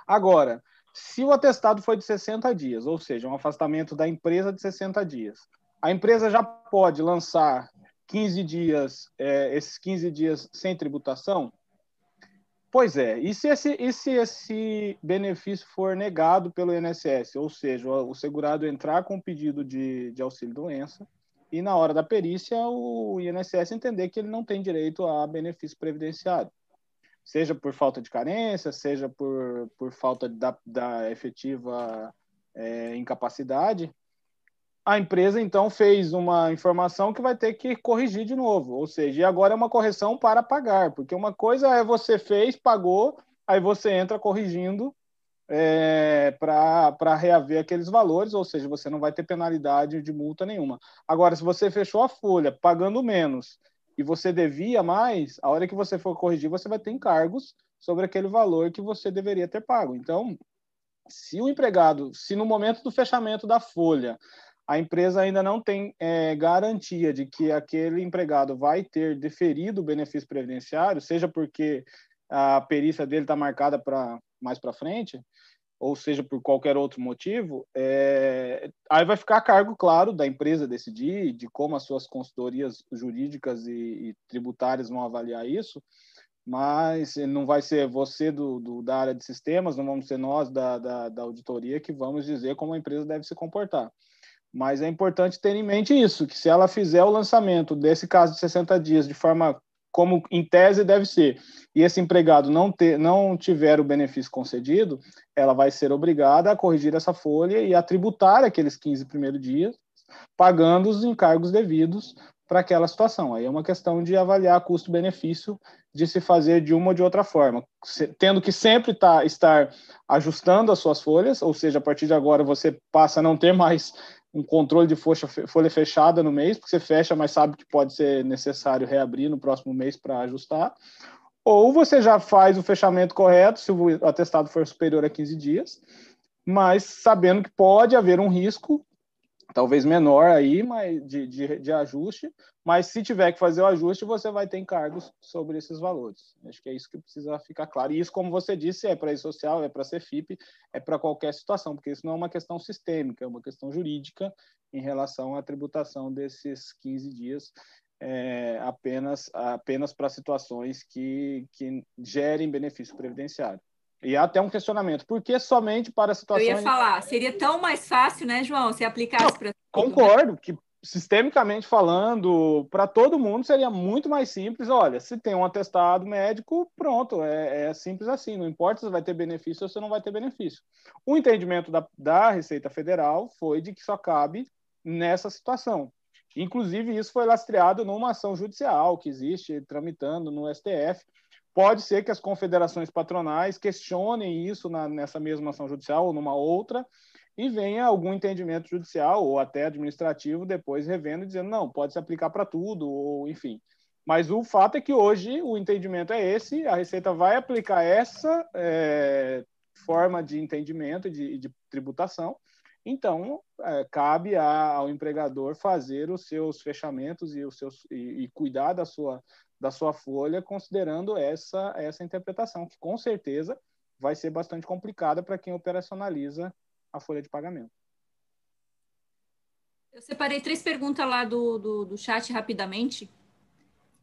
Agora, se o atestado foi de 60 dias, ou seja, um afastamento da empresa de 60 dias, a empresa já pode lançar 15 dias, é, esses 15 dias sem tributação? Pois é, e se esse, e se esse benefício for negado pelo INSS, ou seja, o segurado entrar com pedido de, de auxílio-doença, e na hora da perícia o INSS entender que ele não tem direito a benefício previdenciário, seja por falta de carência, seja por, por falta da, da efetiva é, incapacidade, a empresa então fez uma informação que vai ter que corrigir de novo, ou seja, e agora é uma correção para pagar, porque uma coisa é você fez, pagou, aí você entra corrigindo é, para reaver aqueles valores, ou seja, você não vai ter penalidade de multa nenhuma. Agora, se você fechou a folha pagando menos e você devia mais, a hora que você for corrigir, você vai ter encargos sobre aquele valor que você deveria ter pago. Então, se o empregado, se no momento do fechamento da folha, a empresa ainda não tem é, garantia de que aquele empregado vai ter deferido o benefício previdenciário, seja porque a perícia dele está marcada para mais para frente, ou seja, por qualquer outro motivo, é... aí vai ficar a cargo, claro, da empresa decidir, de como as suas consultorias jurídicas e, e tributárias vão avaliar isso, mas não vai ser você do, do, da área de sistemas, não vamos ser nós da, da, da auditoria que vamos dizer como a empresa deve se comportar. Mas é importante ter em mente isso, que se ela fizer o lançamento desse caso de 60 dias de forma como em tese deve ser, e esse empregado não, ter, não tiver o benefício concedido, ela vai ser obrigada a corrigir essa folha e a tributar aqueles 15 primeiros dias, pagando os encargos devidos para aquela situação. Aí é uma questão de avaliar custo-benefício de se fazer de uma ou de outra forma, tendo que sempre tá, estar ajustando as suas folhas, ou seja, a partir de agora você passa a não ter mais um controle de folha, fechada no mês, porque você fecha, mas sabe que pode ser necessário reabrir no próximo mês para ajustar. Ou você já faz o fechamento correto, se o atestado for superior a 15 dias, mas sabendo que pode haver um risco talvez menor aí, mas de, de, de, ajuste, mas se tiver que fazer o ajuste, você vai ter encargos sobre esses valores. Acho que é isso que precisa ficar claro. E isso, como você disse, é para social, é para CFIP, é para qualquer situação, porque isso não é uma questão sistêmica, é uma questão jurídica em relação à tributação desses 15 dias. É, apenas apenas para situações que, que gerem benefício previdenciário. E há até um questionamento. Por que somente para situações... Eu ia falar, seria tão mais fácil, né, João, se aplicasse para... Concordo, que sistemicamente falando, para todo mundo seria muito mais simples. Olha, se tem um atestado médico, pronto, é, é, simples assim. Não importa se vai ter benefício ou se não vai ter benefício. O entendimento da, da Receita Federal foi de que só cabe nessa situação. Inclusive, isso foi lastreado numa ação judicial que existe tramitando no STF. Pode ser que as confederações patronais questionem isso na, nessa mesma ação judicial ou numa outra, e venha algum entendimento judicial ou até administrativo depois revendo e dizendo não, pode se aplicar para tudo, ou enfim. Mas o fato é que hoje o entendimento é esse, a Receita vai aplicar essa é, forma de entendimento de, de, tributação, então é, cabe a, ao empregador fazer os seus fechamentos e, os seus, e, e cuidar da sua, da sua folha considerando essa, essa interpretação, que com certeza vai ser bastante complicada para quem operacionaliza a folha de pagamento. Eu separei três perguntas lá do, do, do chat rapidamente.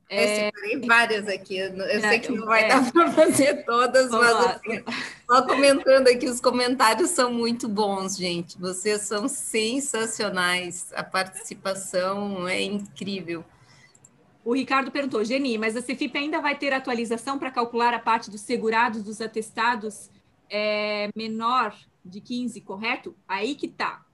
É, separei várias aqui. Eu é, sei que não vai é, dar para fazer todas, mas assim, só comentando aqui, os comentários são muito bons, gente. Vocês são sensacionais. A participação é incrível. O Ricardo perguntou, Geni, mas a Cefip ainda vai ter atualização para calcular a parte dos segurados dos atestados é, menor de 15, correto? Aí que tá.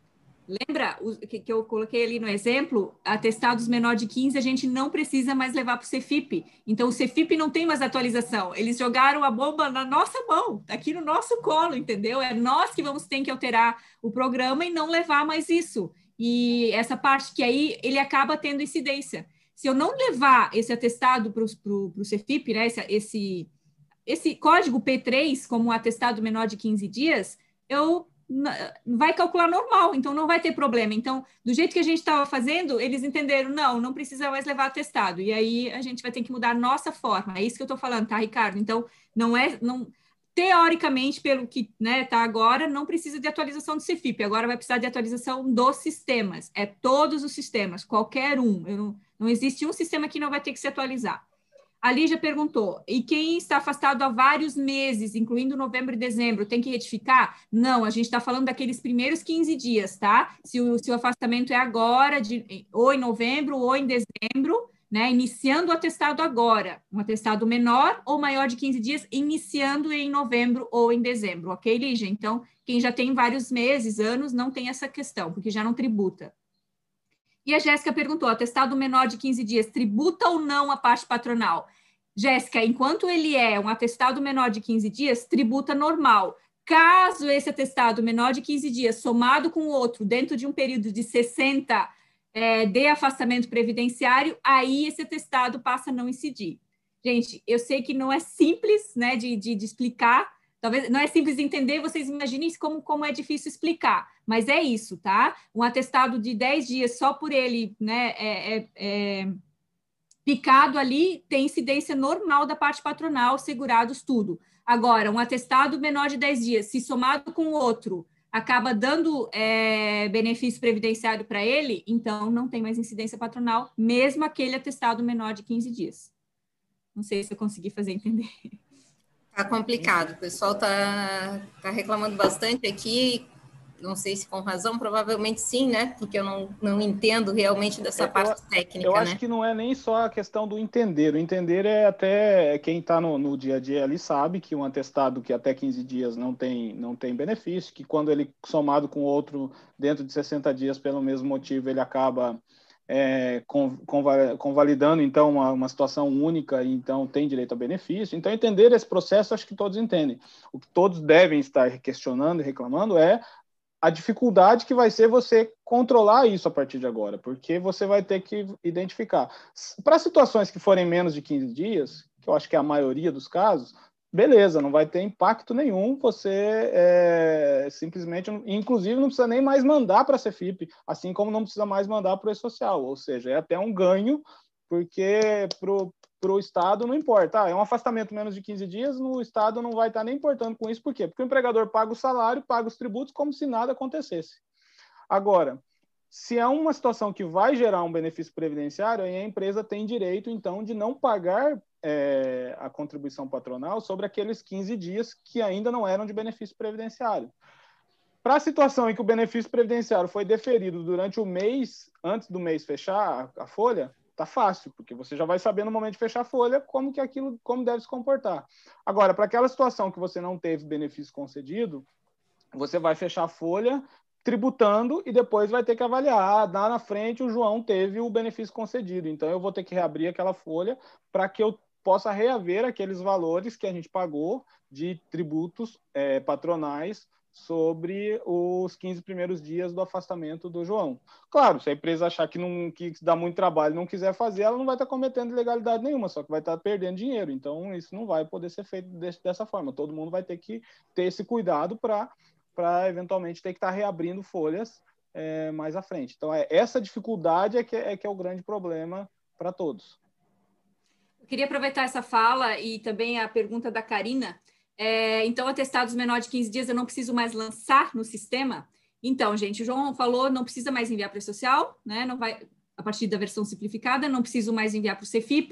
Lembra o que, que eu coloquei ali no exemplo? Atestados menor de 15, a gente não precisa mais levar para o Cefip. Então, o Cefip não tem mais atualização. Eles jogaram a bomba na nossa mão, aqui no nosso colo, entendeu? É nós que vamos ter que alterar o programa e não levar mais isso. E essa parte que aí ele acaba tendo incidência. Se eu não levar esse atestado para o Cefip, né, esse, esse, esse código P3 como atestado menor de 15 dias, eu vai calcular normal, então não vai ter problema. Então, do jeito que a gente estava fazendo, eles entenderam, não, não precisa mais levar atestado. E aí a gente vai ter que mudar a nossa forma. É isso que eu estou falando, tá, Ricardo? Então, não é, não, teoricamente, pelo que né, tá agora, não precisa de atualização do CFIP. Agora vai precisar de atualização dos sistemas. É todos os sistemas, qualquer um. Não, não existe um sistema que não vai ter que se atualizar. A Lígia perguntou: e quem está afastado há vários meses, incluindo novembro e dezembro, tem que retificar? Não, a gente está falando daqueles primeiros 15 dias, tá? Se o, afastamento é agora, de, ou em novembro, ou em dezembro, né? Iniciando o atestado agora, um atestado menor ou maior de 15 dias, iniciando em novembro ou em dezembro, ok, Lígia? Então, quem já tem vários meses, anos, não tem essa questão, porque já não tributa. E a Jéssica perguntou: atestado menor de 15 dias tributa ou não a parte patronal? Jéssica, enquanto ele é um atestado menor de 15 dias, tributa normal. Caso esse atestado menor de 15 dias, somado com o outro, dentro de um período de 60, é, de afastamento previdenciário, aí esse atestado passa a não incidir. Gente, eu sei que não é simples né, de, de, de explicar, Talvez não é simples de entender, vocês imaginem como, como é difícil explicar, mas é isso, tá? Um atestado de 10 dias só por ele, né, é, é, é picado ali, tem incidência normal da parte patronal, segurados, tudo. Agora, um atestado menor de 10 dias, se somado com outro, acaba dando é, benefício previdenciário para ele, então não tem mais incidência patronal, mesmo aquele atestado menor de 15 dias. Não sei se eu consegui fazer entender. Tá complicado. O pessoal tá, tá reclamando bastante aqui. Não sei se com razão, provavelmente sim, né? Porque eu não, não entendo realmente dessa é, parte eu, técnica. Eu né? acho que não é nem só a questão do entender. O entender é até quem está no, no dia a dia ali sabe que um atestado que até 15 dias não tem, não tem benefício, que quando ele somado com outro dentro de 60 dias pelo mesmo motivo ele acaba é, convalidando então uma, uma, situação única então tem direito a benefício. Então entender esse processo acho que todos entendem. O que todos devem estar questionando e reclamando é a dificuldade que vai ser você controlar isso a partir de agora, porque você vai ter que identificar. Para situações que forem menos de 15 dias, que eu acho que é a maioria dos casos, beleza, não vai ter impacto nenhum, você é, simplesmente, inclusive não precisa nem mais mandar para a Cefip, assim como não precisa mais mandar para o E-Social, ou seja, é até um ganho, porque para o Estado não importa, ah, é um afastamento menos de 15 dias, no Estado não vai estar nem importando com isso, por quê? Porque o empregador paga o salário, paga os tributos como se nada acontecesse. Agora, se é uma situação que vai gerar um benefício previdenciário, aí a empresa tem direito, então, de não pagar é, a contribuição patronal sobre aqueles 15 dias que ainda não eram de benefício previdenciário. Para a situação em que o benefício previdenciário foi deferido durante o mês, antes do mês fechar a, folha, tá fácil, porque você já vai saber no momento de fechar a folha como que aquilo, como deve se comportar. Agora, para aquela situação que você não teve benefício concedido, você vai fechar a folha tributando e depois vai ter que avaliar. Ah, lá na frente o João teve o benefício concedido, então eu vou ter que reabrir aquela folha para que eu possa reaver aqueles valores que a gente pagou de tributos é, patronais sobre os 15 primeiros dias do afastamento do João. Claro, se a empresa achar que, não, que dá muito trabalho e não quiser fazer, ela não vai estar cometendo ilegalidade nenhuma, só que vai estar perdendo dinheiro. Então, isso não vai poder ser feito dessa forma. Todo mundo vai ter que ter esse cuidado para eventualmente ter que estar reabrindo folhas é, mais à frente. Então, é, essa dificuldade é que é, que é o grande problema para todos. Eu queria aproveitar essa fala e também a pergunta da Karina é, então, atestados menor de 15 dias eu não preciso mais lançar no sistema. Então, gente, o João falou, não precisa mais enviar para o social, né? Não vai a partir da versão simplificada, não preciso mais enviar para o Cefip.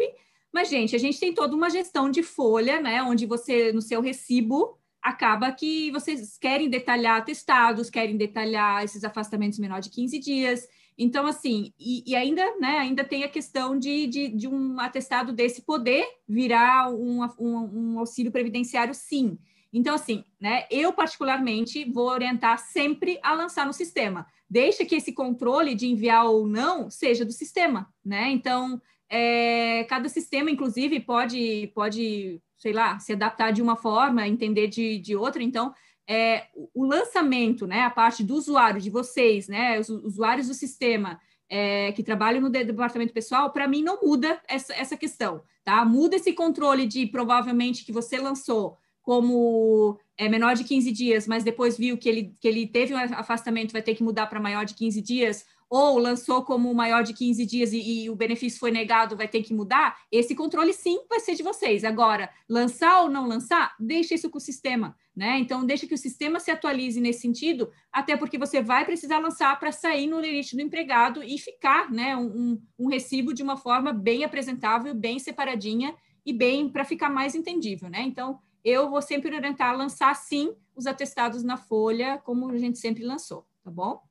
Mas, gente, a gente tem toda uma gestão de folha, né? Onde você, no seu recibo, acaba que vocês querem detalhar atestados, querem detalhar esses afastamentos menor de 15 dias. Então, assim, e, e, ainda, né, ainda tem a questão de, de, de um atestado desse poder virar um, um, um, auxílio previdenciário, sim. Então, assim, né, eu particularmente vou orientar sempre a lançar no sistema. Deixa que esse controle de enviar ou não seja do sistema, né? Então, é, cada sistema, inclusive, pode, pode, sei lá, se adaptar de uma forma, entender de, de outra. Então, é, o lançamento, né, a parte do usuário, de vocês, né, os usuários do sistema é, que trabalham no departamento pessoal, para mim não muda essa, essa questão, tá? Muda esse controle de provavelmente que você lançou como é, menor de 15 dias, mas depois viu que ele, que ele teve um afastamento, vai ter que mudar para maior de 15 dias, ou lançou como maior de 15 dias e, e, o benefício foi negado, vai ter que mudar, esse controle sim vai ser de vocês. Agora, lançar ou não lançar, deixa isso com o sistema, né? Então, deixa que o sistema se atualize nesse sentido, até porque você vai precisar lançar para sair no limite do empregado e ficar, né, um, um recibo de uma forma bem apresentável, bem separadinha e bem para ficar mais entendível, né? Então, eu vou sempre orientar a lançar sim os atestados na folha, como a gente sempre lançou, tá bom?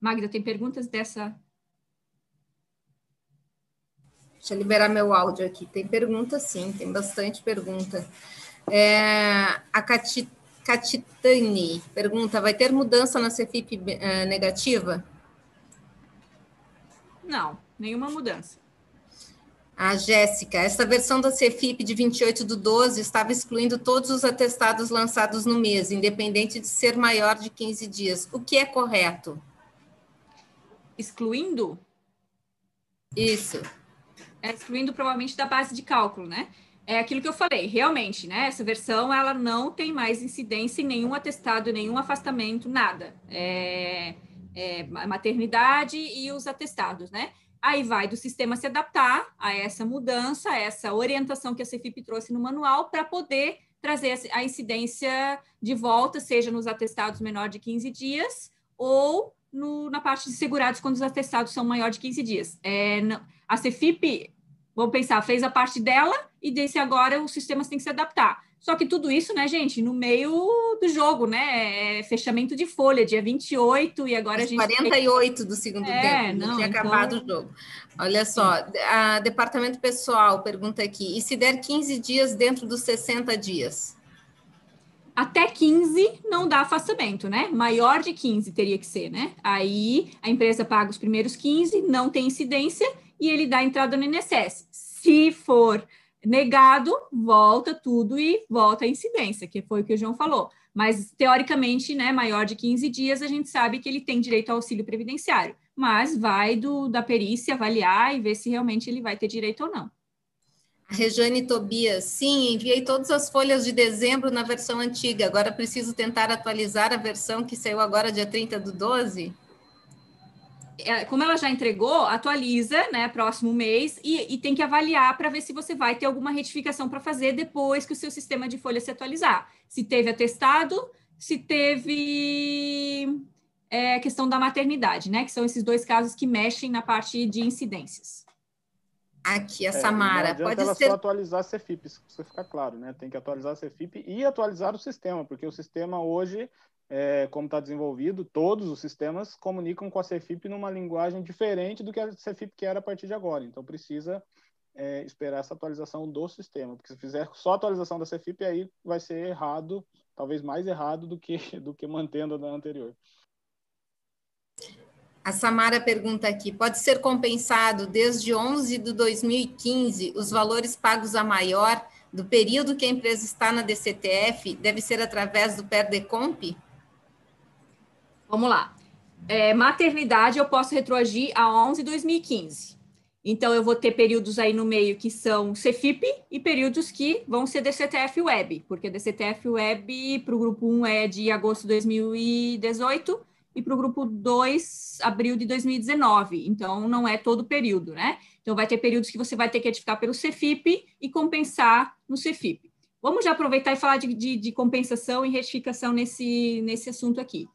Magda, tem perguntas dessa? Deixa eu liberar meu áudio aqui. Tem pergunta, sim, tem bastante pergunta. É, a Cati, Catitani pergunta: vai ter mudança na CFIP é, negativa? Não, nenhuma mudança. A Jéssica, essa versão da CFIP de 28 do 12 estava excluindo todos os atestados lançados no mês, independente de ser maior de 15 dias. O que é correto? excluindo? Isso. É, excluindo provavelmente da base de cálculo, né? É aquilo que eu falei, realmente, né? Essa versão ela não tem mais incidência em nenhum atestado, nenhum afastamento, nada. É, é maternidade e os atestados, né? Aí vai do sistema se adaptar a essa mudança, a essa orientação que a Cefip trouxe no manual para poder trazer a incidência de volta, seja nos atestados menor de 15 dias ou no, na parte de segurados quando os atestados são maior de 15 dias. É, a Cefip, vamos pensar, fez a parte dela e desse agora os sistemas têm que se adaptar. Só que tudo isso, né, gente, no meio do jogo, né? É fechamento de folha, dia 28, e agora Os a gente. 48 tem... do segundo é, tempo, não, tinha então... acabado o jogo. Olha só, a departamento pessoal pergunta aqui: e se der 15 dias dentro dos 60 dias? Até 15 não dá afastamento, né? Maior de 15 teria que ser, né? Aí a empresa paga os primeiros 15, não tem incidência e ele dá entrada no INSS. Se for negado, volta tudo e volta a incidência, que foi o que o João falou. Mas, teoricamente, né, maior de 15 dias, a gente sabe que ele tem direito ao auxílio previdenciário. Mas vai do, da perícia avaliar e ver se realmente ele vai ter direito ou não. Rejane Tobias, sim, enviei todas as folhas de dezembro na versão antiga. Agora preciso tentar atualizar a versão que saiu agora dia 30 do 12? É, como ela já entregou, atualiza, né, próximo mês, e, e tem que avaliar para ver se você vai ter alguma retificação para fazer depois que o seu sistema de folha se atualizar. Se teve atestado, se teve é, questão da maternidade, né, que são esses dois casos que mexem na parte de incidências. Aqui, a é, Samara. Não pode ela ser... só atualizar a Cefip, isso precisa ficar claro, né? Tem que atualizar a Cefip e atualizar o sistema, porque o sistema hoje é, como está desenvolvido, todos os sistemas comunicam com a Cefip numa linguagem diferente do que a Cefip quer a partir de agora. Então, precisa é, esperar essa atualização do sistema, porque se fizer só atualização da Cefip, aí vai ser errado, talvez mais errado do que, do que mantendo a da anterior. A Samara pergunta aqui: pode ser compensado desde 11 de 2015 os valores pagos a maior do período que a empresa está na DCTF? Deve ser através do PERDECOMP? Vamos lá. É, maternidade eu posso retroagir a 11 de 2015. Então, eu vou ter períodos aí no meio que são CFIP e períodos que vão ser DCTF Web, porque DCTF Web para o grupo 1 é de agosto de 2018 e para o grupo 2, abril de 2019. Então, não é todo o período, né? Então, vai ter períodos que você vai ter que edificar pelo CFIP e compensar no CFIP. Vamos já aproveitar e falar de, de, de compensação e retificação nesse, nesse assunto aqui.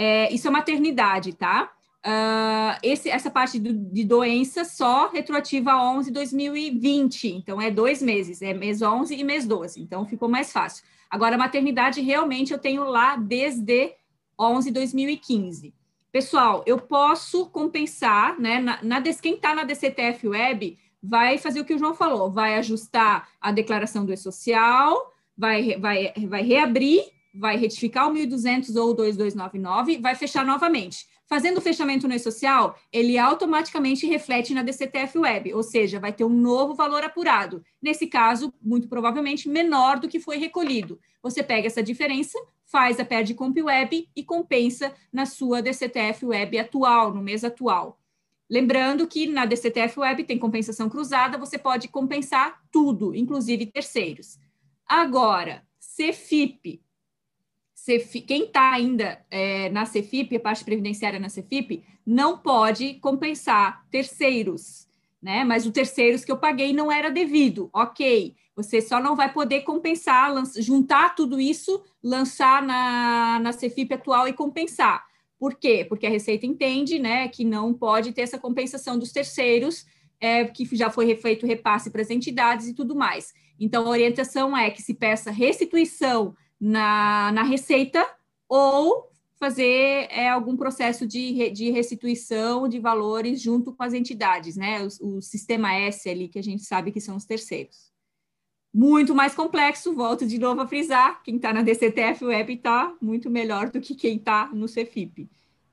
É, isso é maternidade, tá? Uh, esse, essa parte do, de doença só retroativa a 11 2020, então é dois meses, é mês 11 e mês 12, então ficou mais fácil. Agora, maternidade, realmente eu tenho lá desde 11 2015. Pessoal, eu posso compensar, né? Na, na, quem está na DCTF Web vai fazer o que o João falou, vai ajustar a declaração do E-Social, vai, vai, vai reabrir, vai retificar o 1.200 ou o 2299, vai fechar novamente. Fazendo o fechamento no E-Social, ele automaticamente reflete na DCTF Web, ou seja, vai ter um novo valor apurado. Nesse caso, muito provavelmente menor do que foi recolhido. Você pega essa diferença, faz a PERD Comp Web e compensa na sua DCTF Web atual, no mês atual. Lembrando que na DCTF Web tem compensação cruzada, você pode compensar tudo, inclusive terceiros. Agora, CFIP, Cefip, quem está ainda é, na Cefip, a parte previdenciária na Cefip, não pode compensar terceiros, né? Mas o terceiros que eu paguei não era devido, ok. Você só não vai poder compensar, juntar tudo isso, lançar na, na Cefip atual e compensar. Por quê? Porque a Receita entende né, que não pode ter essa compensação dos terceiros, é, que já foi feito repasse para as entidades e tudo mais. Então, a orientação é que se peça restituição na, na receita ou fazer é, algum processo de, de restituição de valores junto com as entidades, né? O, o, sistema S ali, que a gente sabe que são os terceiros. Muito mais complexo, volto de novo a frisar, quem está na DCTF Web está muito melhor do que quem está no Cefip.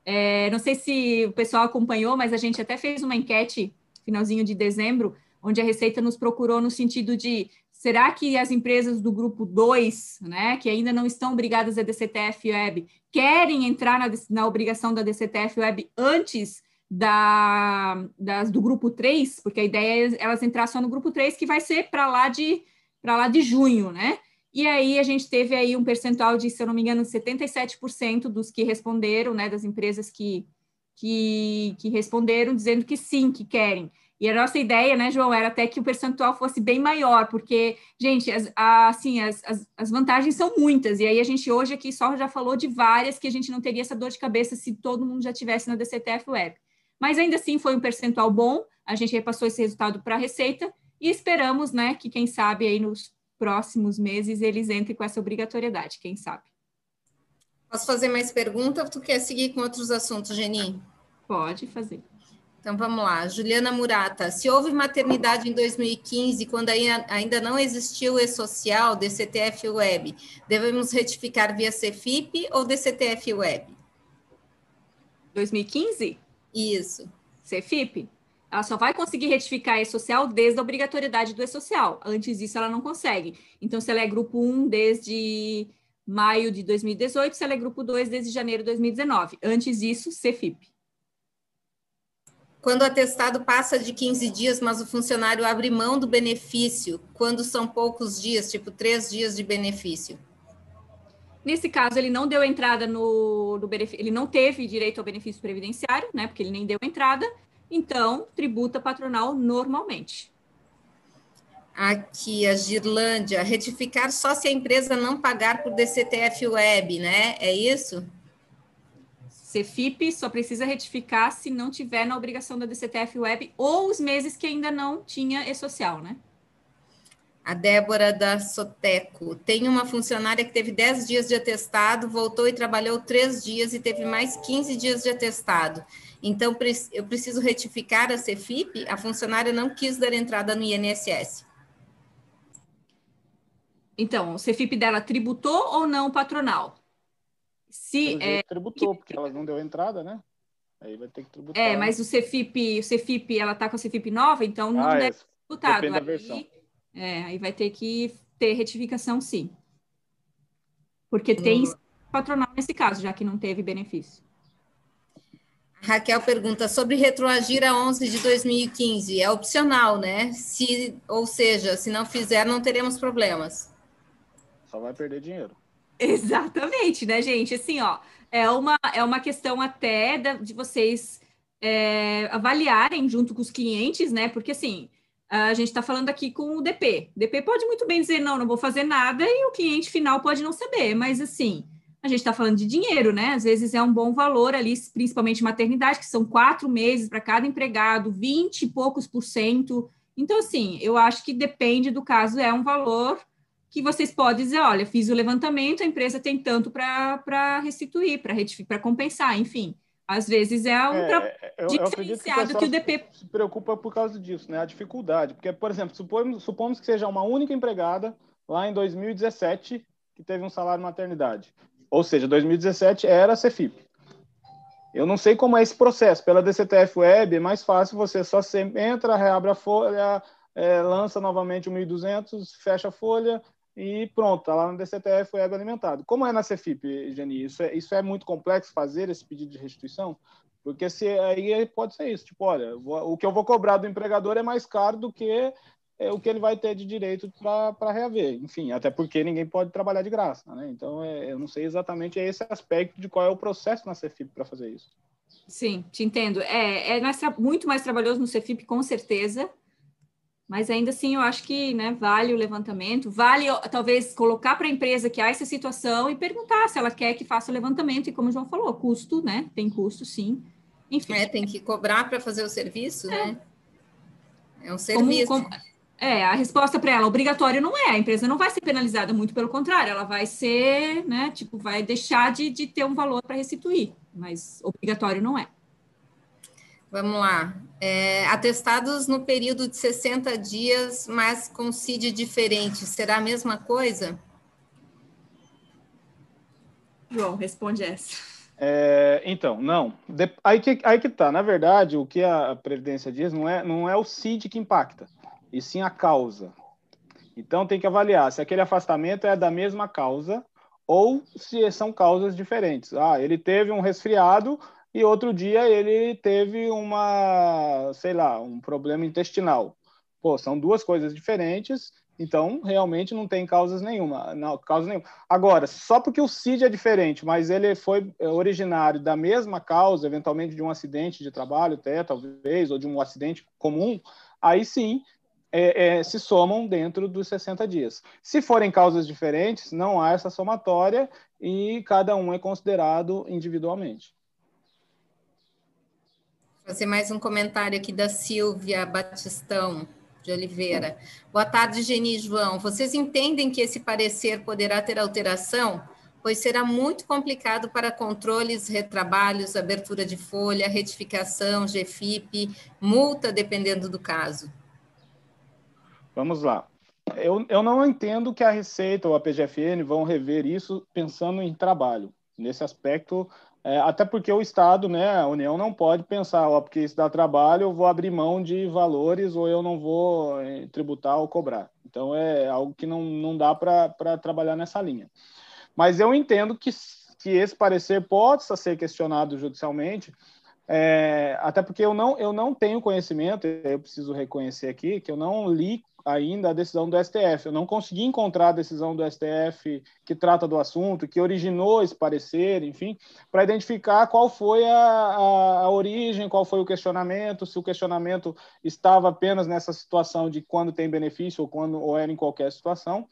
É, não sei se o pessoal acompanhou, mas a gente até fez uma enquete, finalzinho de dezembro, onde a Receita nos procurou no sentido de Será que as empresas do grupo 2, né, que ainda não estão obrigadas a DCTF Web, querem entrar na, na obrigação da DCTF Web antes da, das, do grupo 3? Porque a ideia é elas entrar só no grupo 3, que vai ser para lá de para lá de junho, né? E aí a gente teve aí um percentual de, se eu não me engano, 77% dos que responderam, né, das empresas que, que, que responderam, dizendo que sim, que querem. E a nossa ideia, né, João, era até que o percentual fosse bem maior, porque, gente, as, a, assim, as, as, as, vantagens são muitas, e aí a gente hoje aqui só já falou de várias que a gente não teria essa dor de cabeça se todo mundo já tivesse na DCTF Web. Mas ainda assim foi um percentual bom, a gente repassou esse resultado para a Receita e esperamos, né, que quem sabe aí nos próximos meses eles entrem com essa obrigatoriedade, quem sabe. Posso fazer mais pergunta ou tu quer seguir com outros assuntos, Geni? Pode fazer. Então vamos lá, Juliana Murata. Se houve maternidade em 2015, quando ainda não existiu o E-Social, DCTF Web, devemos retificar via CFIP ou DCTF Web? 2015? Isso. CFIP? Ela só vai conseguir retificar E-Social desde a obrigatoriedade do E-Social. Antes disso, ela não consegue. Então, se ela é grupo 1 desde maio de 2018, se ela é grupo 2 desde janeiro de 2019. Antes disso, CFIP. Quando o atestado passa de 15 dias, mas o funcionário abre mão do benefício, quando são poucos dias, tipo três dias de benefício. Nesse caso, ele não deu entrada no, no benefício, ele não teve direito ao benefício previdenciário, né? Porque ele nem deu entrada, então tributa patronal normalmente. Aqui, a Girlândia, retificar só se a empresa não pagar por DCTF Web, né? É isso? CFIP só precisa retificar se não tiver na obrigação da DCTF Web ou os meses que ainda não tinha e-social, né? A Débora da Soteco. Tem uma funcionária que teve 10 dias de atestado, voltou e trabalhou 3 dias e teve mais 15 dias de atestado. Então, eu preciso retificar a CEFIP? A funcionária não quis dar entrada no INSS. Então, o CEFIP dela tributou ou não patronal? Se é, tributou, porque ela não deu entrada, né? Aí vai ter que tributar. É, mas o CEFIP, o CEFIP, ela tá com a CEFIP nova, então não ah, deve é. ser tributado. Aí, da versão. É, aí vai ter que ter retificação, sim. Porque tem uhum. patronal nesse caso, já que não teve benefício. Raquel pergunta sobre retroagir a 11 de 2015. É opcional, né? Se, ou seja, se não fizer, não teremos problemas. Só vai perder dinheiro. Exatamente, né, gente? Assim, ó, é uma, é uma questão até de vocês é, avaliarem junto com os clientes, né? Porque assim, a gente está falando aqui com o DP. O DP pode muito bem dizer, não, não vou fazer nada, e o cliente final pode não saber, mas assim, a gente está falando de dinheiro, né? Às vezes é um bom valor ali, principalmente maternidade, que são quatro meses para cada empregado, 20 e poucos por cento. Então, assim, eu acho que depende do caso, é um valor que vocês podem dizer, olha, fiz o levantamento, a empresa tem tanto para restituir, para compensar, enfim. Às vezes é um é, eu, diferenciado eu que, o DP se preocupa por causa disso, né? A dificuldade, porque por exemplo, supomos, supomos que seja uma única empregada lá em 2017 que teve um salário maternidade, ou seja, 2017 era a Cefip. Eu não sei como é esse processo. Pela DCTF Web é mais fácil, você só entra, reabre a folha, é, lança novamente o 1.200, fecha a folha, e pronto, está lá no DCTF Web alimentado. Como é na Cefip, Geni? Isso é, isso é muito complexo fazer esse pedido de restituição? Porque se aí pode ser isso, tipo, olha, o que eu vou cobrar do empregador é mais caro do que é, o que ele vai ter de direito para reaver. Enfim, até porque ninguém pode trabalhar de graça, né? Então, é, eu não sei exatamente esse aspecto de qual é o processo na Cefip para fazer isso. Sim, te entendo. É, é muito mais trabalhoso no Cefip, com certeza, mas ainda assim, eu acho que né, vale o levantamento, vale talvez colocar para a empresa que há essa situação e perguntar se ela quer que faça o levantamento. E como o João falou, custo, né? Tem custo, sim. Enfim. É, tem que cobrar para fazer o serviço, é. né? É um serviço. Como, como, é, a resposta para ela, obrigatório não é, a empresa não vai ser penalizada, muito pelo contrário, ela vai ser, né, tipo, vai deixar de, de ter um valor para restituir, mas obrigatório não é. Vamos lá. É, atestados no período de 60 dias, mas com CID diferente, será a mesma coisa? João, responde essa. É, então, não. De, aí, que, aí que tá. Na verdade, o que a Previdência diz não é, não é o CID que impacta, e sim a causa. Então, tem que avaliar se aquele afastamento é da mesma causa ou se são causas diferentes. Ah, ele teve um resfriado, e outro dia ele teve uma, sei lá, um problema intestinal. Pô, são duas coisas diferentes, então realmente não tem causas nenhuma, não, causa nenhuma. Agora, só porque o CID é diferente, mas ele foi originário da mesma causa, eventualmente de um acidente de trabalho, até talvez, ou de um acidente comum, aí sim é, é, se somam dentro dos 60 dias. Se forem causas diferentes, não há essa somatória e cada um é considerado individualmente fazer mais um comentário aqui da Silvia Batistão de Oliveira. Boa tarde, Geni e João. Vocês entendem que esse parecer poderá ter alteração? Pois será muito complicado para controles, retrabalhos, abertura de folha, retificação, GFIP, multa, dependendo do caso. Vamos lá. Eu, eu não entendo que a Receita ou a PGFN vão rever isso pensando em trabalho. Nesse aspecto, é, até porque o Estado, né, a União não pode pensar, ó, porque isso dá trabalho, eu vou abrir mão de valores ou eu não vou eh, tributar ou cobrar. Então é algo que não, não dá para trabalhar nessa linha. Mas eu entendo que, que esse parecer possa ser questionado judicialmente, é, até porque eu não, eu não tenho conhecimento, eu preciso reconhecer aqui que eu não li ainda a decisão do STF. Eu não consegui encontrar a decisão do STF que trata do assunto, que originou esse parecer, enfim, para identificar qual foi a, a, a, origem, qual foi o questionamento, se o questionamento estava apenas nessa situação de quando tem benefício ou quando ou era em qualquer situação.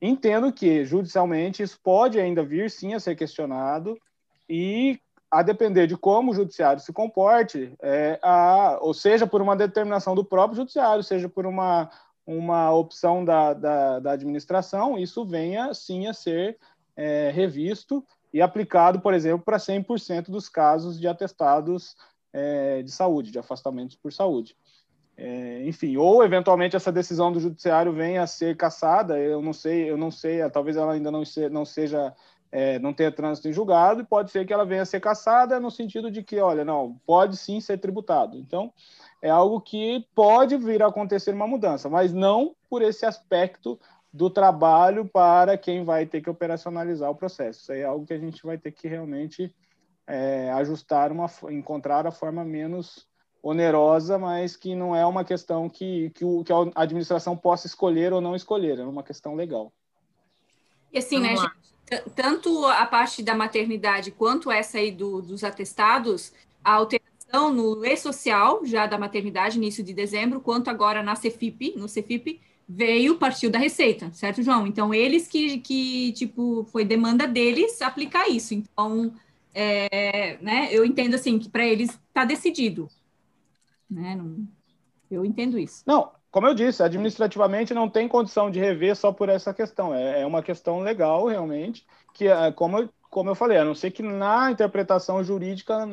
Entendo que judicialmente isso pode ainda vir sim a ser questionado e a depender de como o judiciário se comporte, é, a, ou seja por uma determinação do próprio judiciário, seja por uma uma opção da, da, da administração, isso venha sim a ser é, revisto e aplicado, por exemplo, para 100% dos casos de atestados é, de saúde, de afastamentos por saúde. É, enfim, ou eventualmente essa decisão do judiciário venha a ser cassada, eu não sei, eu não sei, talvez ela ainda não, se, não seja, é, não tenha trânsito em julgado, e pode ser que ela venha a ser cassada no sentido de que, olha, não, pode sim ser tributado. Então, é algo que pode vir a acontecer uma mudança, mas não por esse aspecto do trabalho para quem vai ter que operacionalizar o processo. Isso aí é algo que a gente vai ter que realmente é, ajustar, uma, encontrar a forma menos onerosa, mas que não é uma questão que, que, o, que a administração possa escolher ou não escolher, é uma questão legal. E assim, né, gente, tanto a parte da maternidade quanto essa aí do, dos atestados, a alteração no e-social, já da maternidade, início de dezembro, quanto agora na Cefip, no Cefip, veio, partiu da Receita, certo, João? Então, eles que, que tipo, foi demanda deles aplicar isso. Então, é, né, eu entendo assim, que para eles está decidido. Né? Não, eu entendo isso. Não, como eu disse, administrativamente não tem condição de rever só por essa questão. É, é uma questão legal, realmente, que, é, como como eu falei, a não ser que na interpretação jurídica,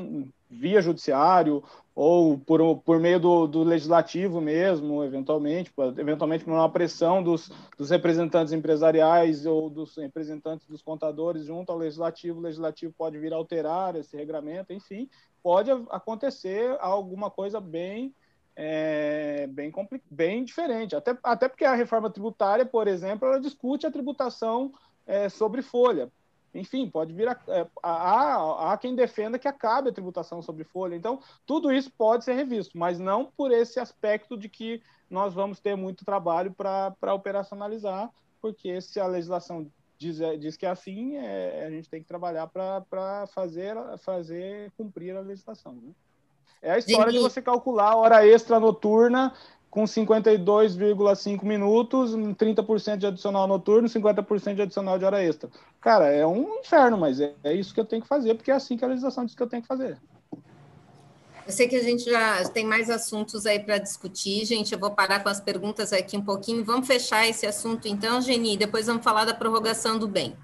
via judiciário ou por, por meio do, do legislativo mesmo, eventualmente, eventualmente por uma pressão dos, dos representantes empresariais ou dos representantes dos contadores junto ao legislativo, o legislativo pode vir alterar esse regramento, enfim, pode acontecer alguma coisa bem é, bem, bem diferente. Até, até porque a reforma tributária, por exemplo, ela discute a tributação é, sobre folha. Enfim, pode vir a, é, a, a, quem defenda que acabe a tributação sobre folha. Então, tudo isso pode ser revisto, mas não por esse aspecto de que nós vamos ter muito trabalho para operacionalizar, porque se a legislação diz, é, diz que é assim, é, a gente tem que trabalhar para fazer, fazer cumprir a legislação. Né? É a história de você calcular a hora extra noturna com 52,5 minutos, 30% de adicional noturno, 50% de adicional de hora extra. Cara, é um inferno, mas é, é, isso que eu tenho que fazer, porque é assim que a legislação diz que eu tenho que fazer. Eu sei que a gente já tem mais assuntos aí para discutir, gente. Eu vou parar com as perguntas aqui um pouquinho. Vamos fechar esse assunto então, Geni, depois vamos falar da prorrogação do bem.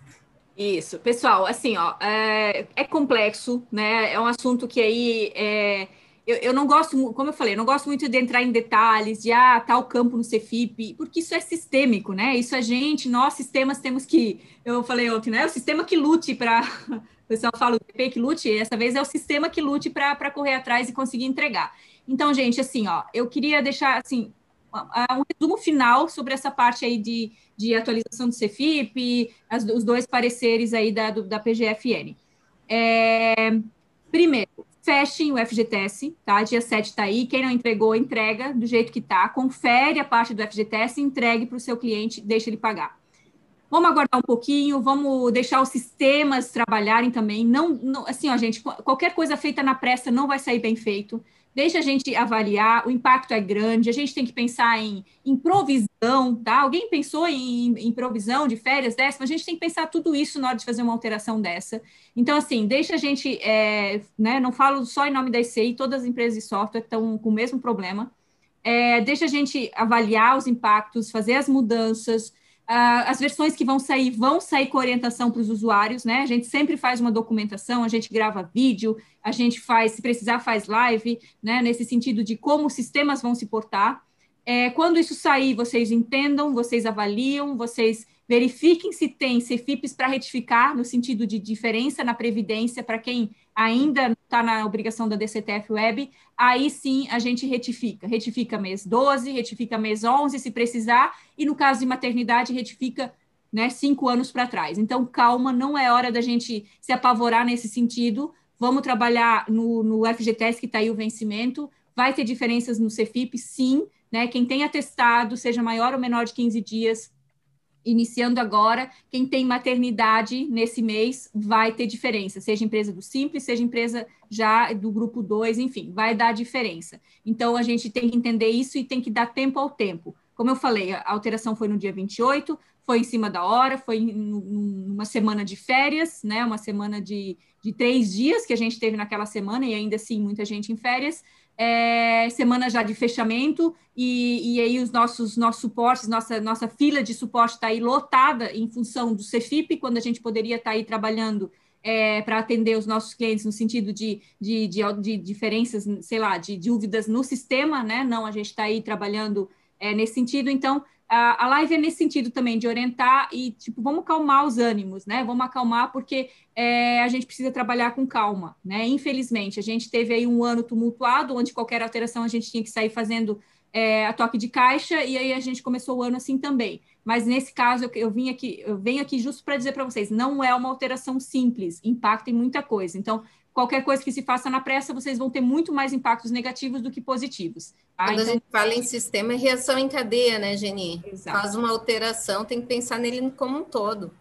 Isso, pessoal, assim, ó, é, é complexo, né? É um assunto que aí é, eu, eu não gosto, como eu falei, eu não gosto muito de entrar em detalhes de ah, tal campo no Cefip, porque isso é sistêmico, né? Isso a gente, nós sistemas temos que, eu falei ontem, né? O sistema que lute para o pessoal fala o DP que lute, essa vez é o sistema que lute para correr atrás e conseguir entregar. Então, gente, assim, ó, eu queria deixar assim um resumo final sobre essa parte aí de, de atualização do Cefip, as, os dois pareceres aí da, do, da PGFN. É, primeiro, fechem o FGTS, tá? Dia 7 está aí. Quem não entregou, entrega do jeito que tá. Confere a parte do FGTS, entregue para o seu cliente, deixa ele pagar. Vamos aguardar um pouquinho, vamos deixar os sistemas trabalharem também. Não, não assim, ó, gente, qualquer coisa feita na pressa não vai sair bem feito deixa a gente avaliar, o impacto é grande, a gente tem que pensar em, em provisão, tá? Alguém pensou em, em provisão de férias décimas? A gente tem que pensar tudo isso na hora de fazer uma alteração dessa. Então, assim, deixa a gente, é, né, não falo só em nome da ICI, todas as empresas de software estão com o mesmo problema, é, deixa a gente avaliar os impactos, fazer as mudanças, as versões que vão sair vão sair com orientação para os usuários, né? A gente sempre faz uma documentação, a gente grava vídeo, a gente faz, se precisar, faz live, né? Nesse sentido de como os sistemas vão se portar. É, quando isso sair, vocês entendam, vocês avaliam, vocês verifiquem se tem CFIPs para retificar, no sentido de diferença na previdência para quem ainda está na obrigação da DCTF Web, aí sim a gente retifica. Retifica mês 12, retifica mês 11, se precisar, e no caso de maternidade, retifica né, cinco anos para trás. Então, calma, não é hora da gente se apavorar nesse sentido. Vamos trabalhar no, no FGTS, que está aí o vencimento. Vai ter diferenças no CFIP, sim. Né? Quem tem atestado, seja maior ou menor de 15 dias, iniciando agora, quem tem maternidade nesse mês vai ter diferença, seja empresa do Simples, seja empresa já do grupo 2, enfim, vai dar diferença. Então, a gente tem que entender isso e tem que dar tempo ao tempo. Como eu falei, a alteração foi no dia 28, foi em cima da hora, foi numa semana de férias, né? Uma semana de, de três dias que a gente teve naquela semana, e ainda assim muita gente em férias. É, semana já de fechamento, e, e, aí os nossos, nossos suportes, nossa, nossa fila de suporte está aí lotada em função do Cefip, quando a gente poderia estar tá aí trabalhando é, para atender os nossos clientes no sentido de, de, de, de diferenças, sei lá, de dúvidas no sistema, né? Não, a gente está aí trabalhando é, nesse sentido. Então, a, live é nesse sentido também, de orientar e, tipo, vamos acalmar os ânimos, né? Vamos acalmar porque é, a gente precisa trabalhar com calma, né? Infelizmente, a gente teve aí um ano tumultuado, onde qualquer alteração a gente tinha que sair fazendo é, a toque de caixa, e aí a gente começou o ano assim também. Mas nesse caso, eu, eu vim aqui, eu venho aqui justo para dizer para vocês, não é uma alteração simples, impacta em muita coisa. Então, qualquer coisa que se faça na pressa, vocês vão ter muito mais impactos negativos do que positivos. Tá? Quando então... a gente fala em sistema, é reação em cadeia, né, Geni? Exato. Faz uma alteração, tem que pensar nele como um todo.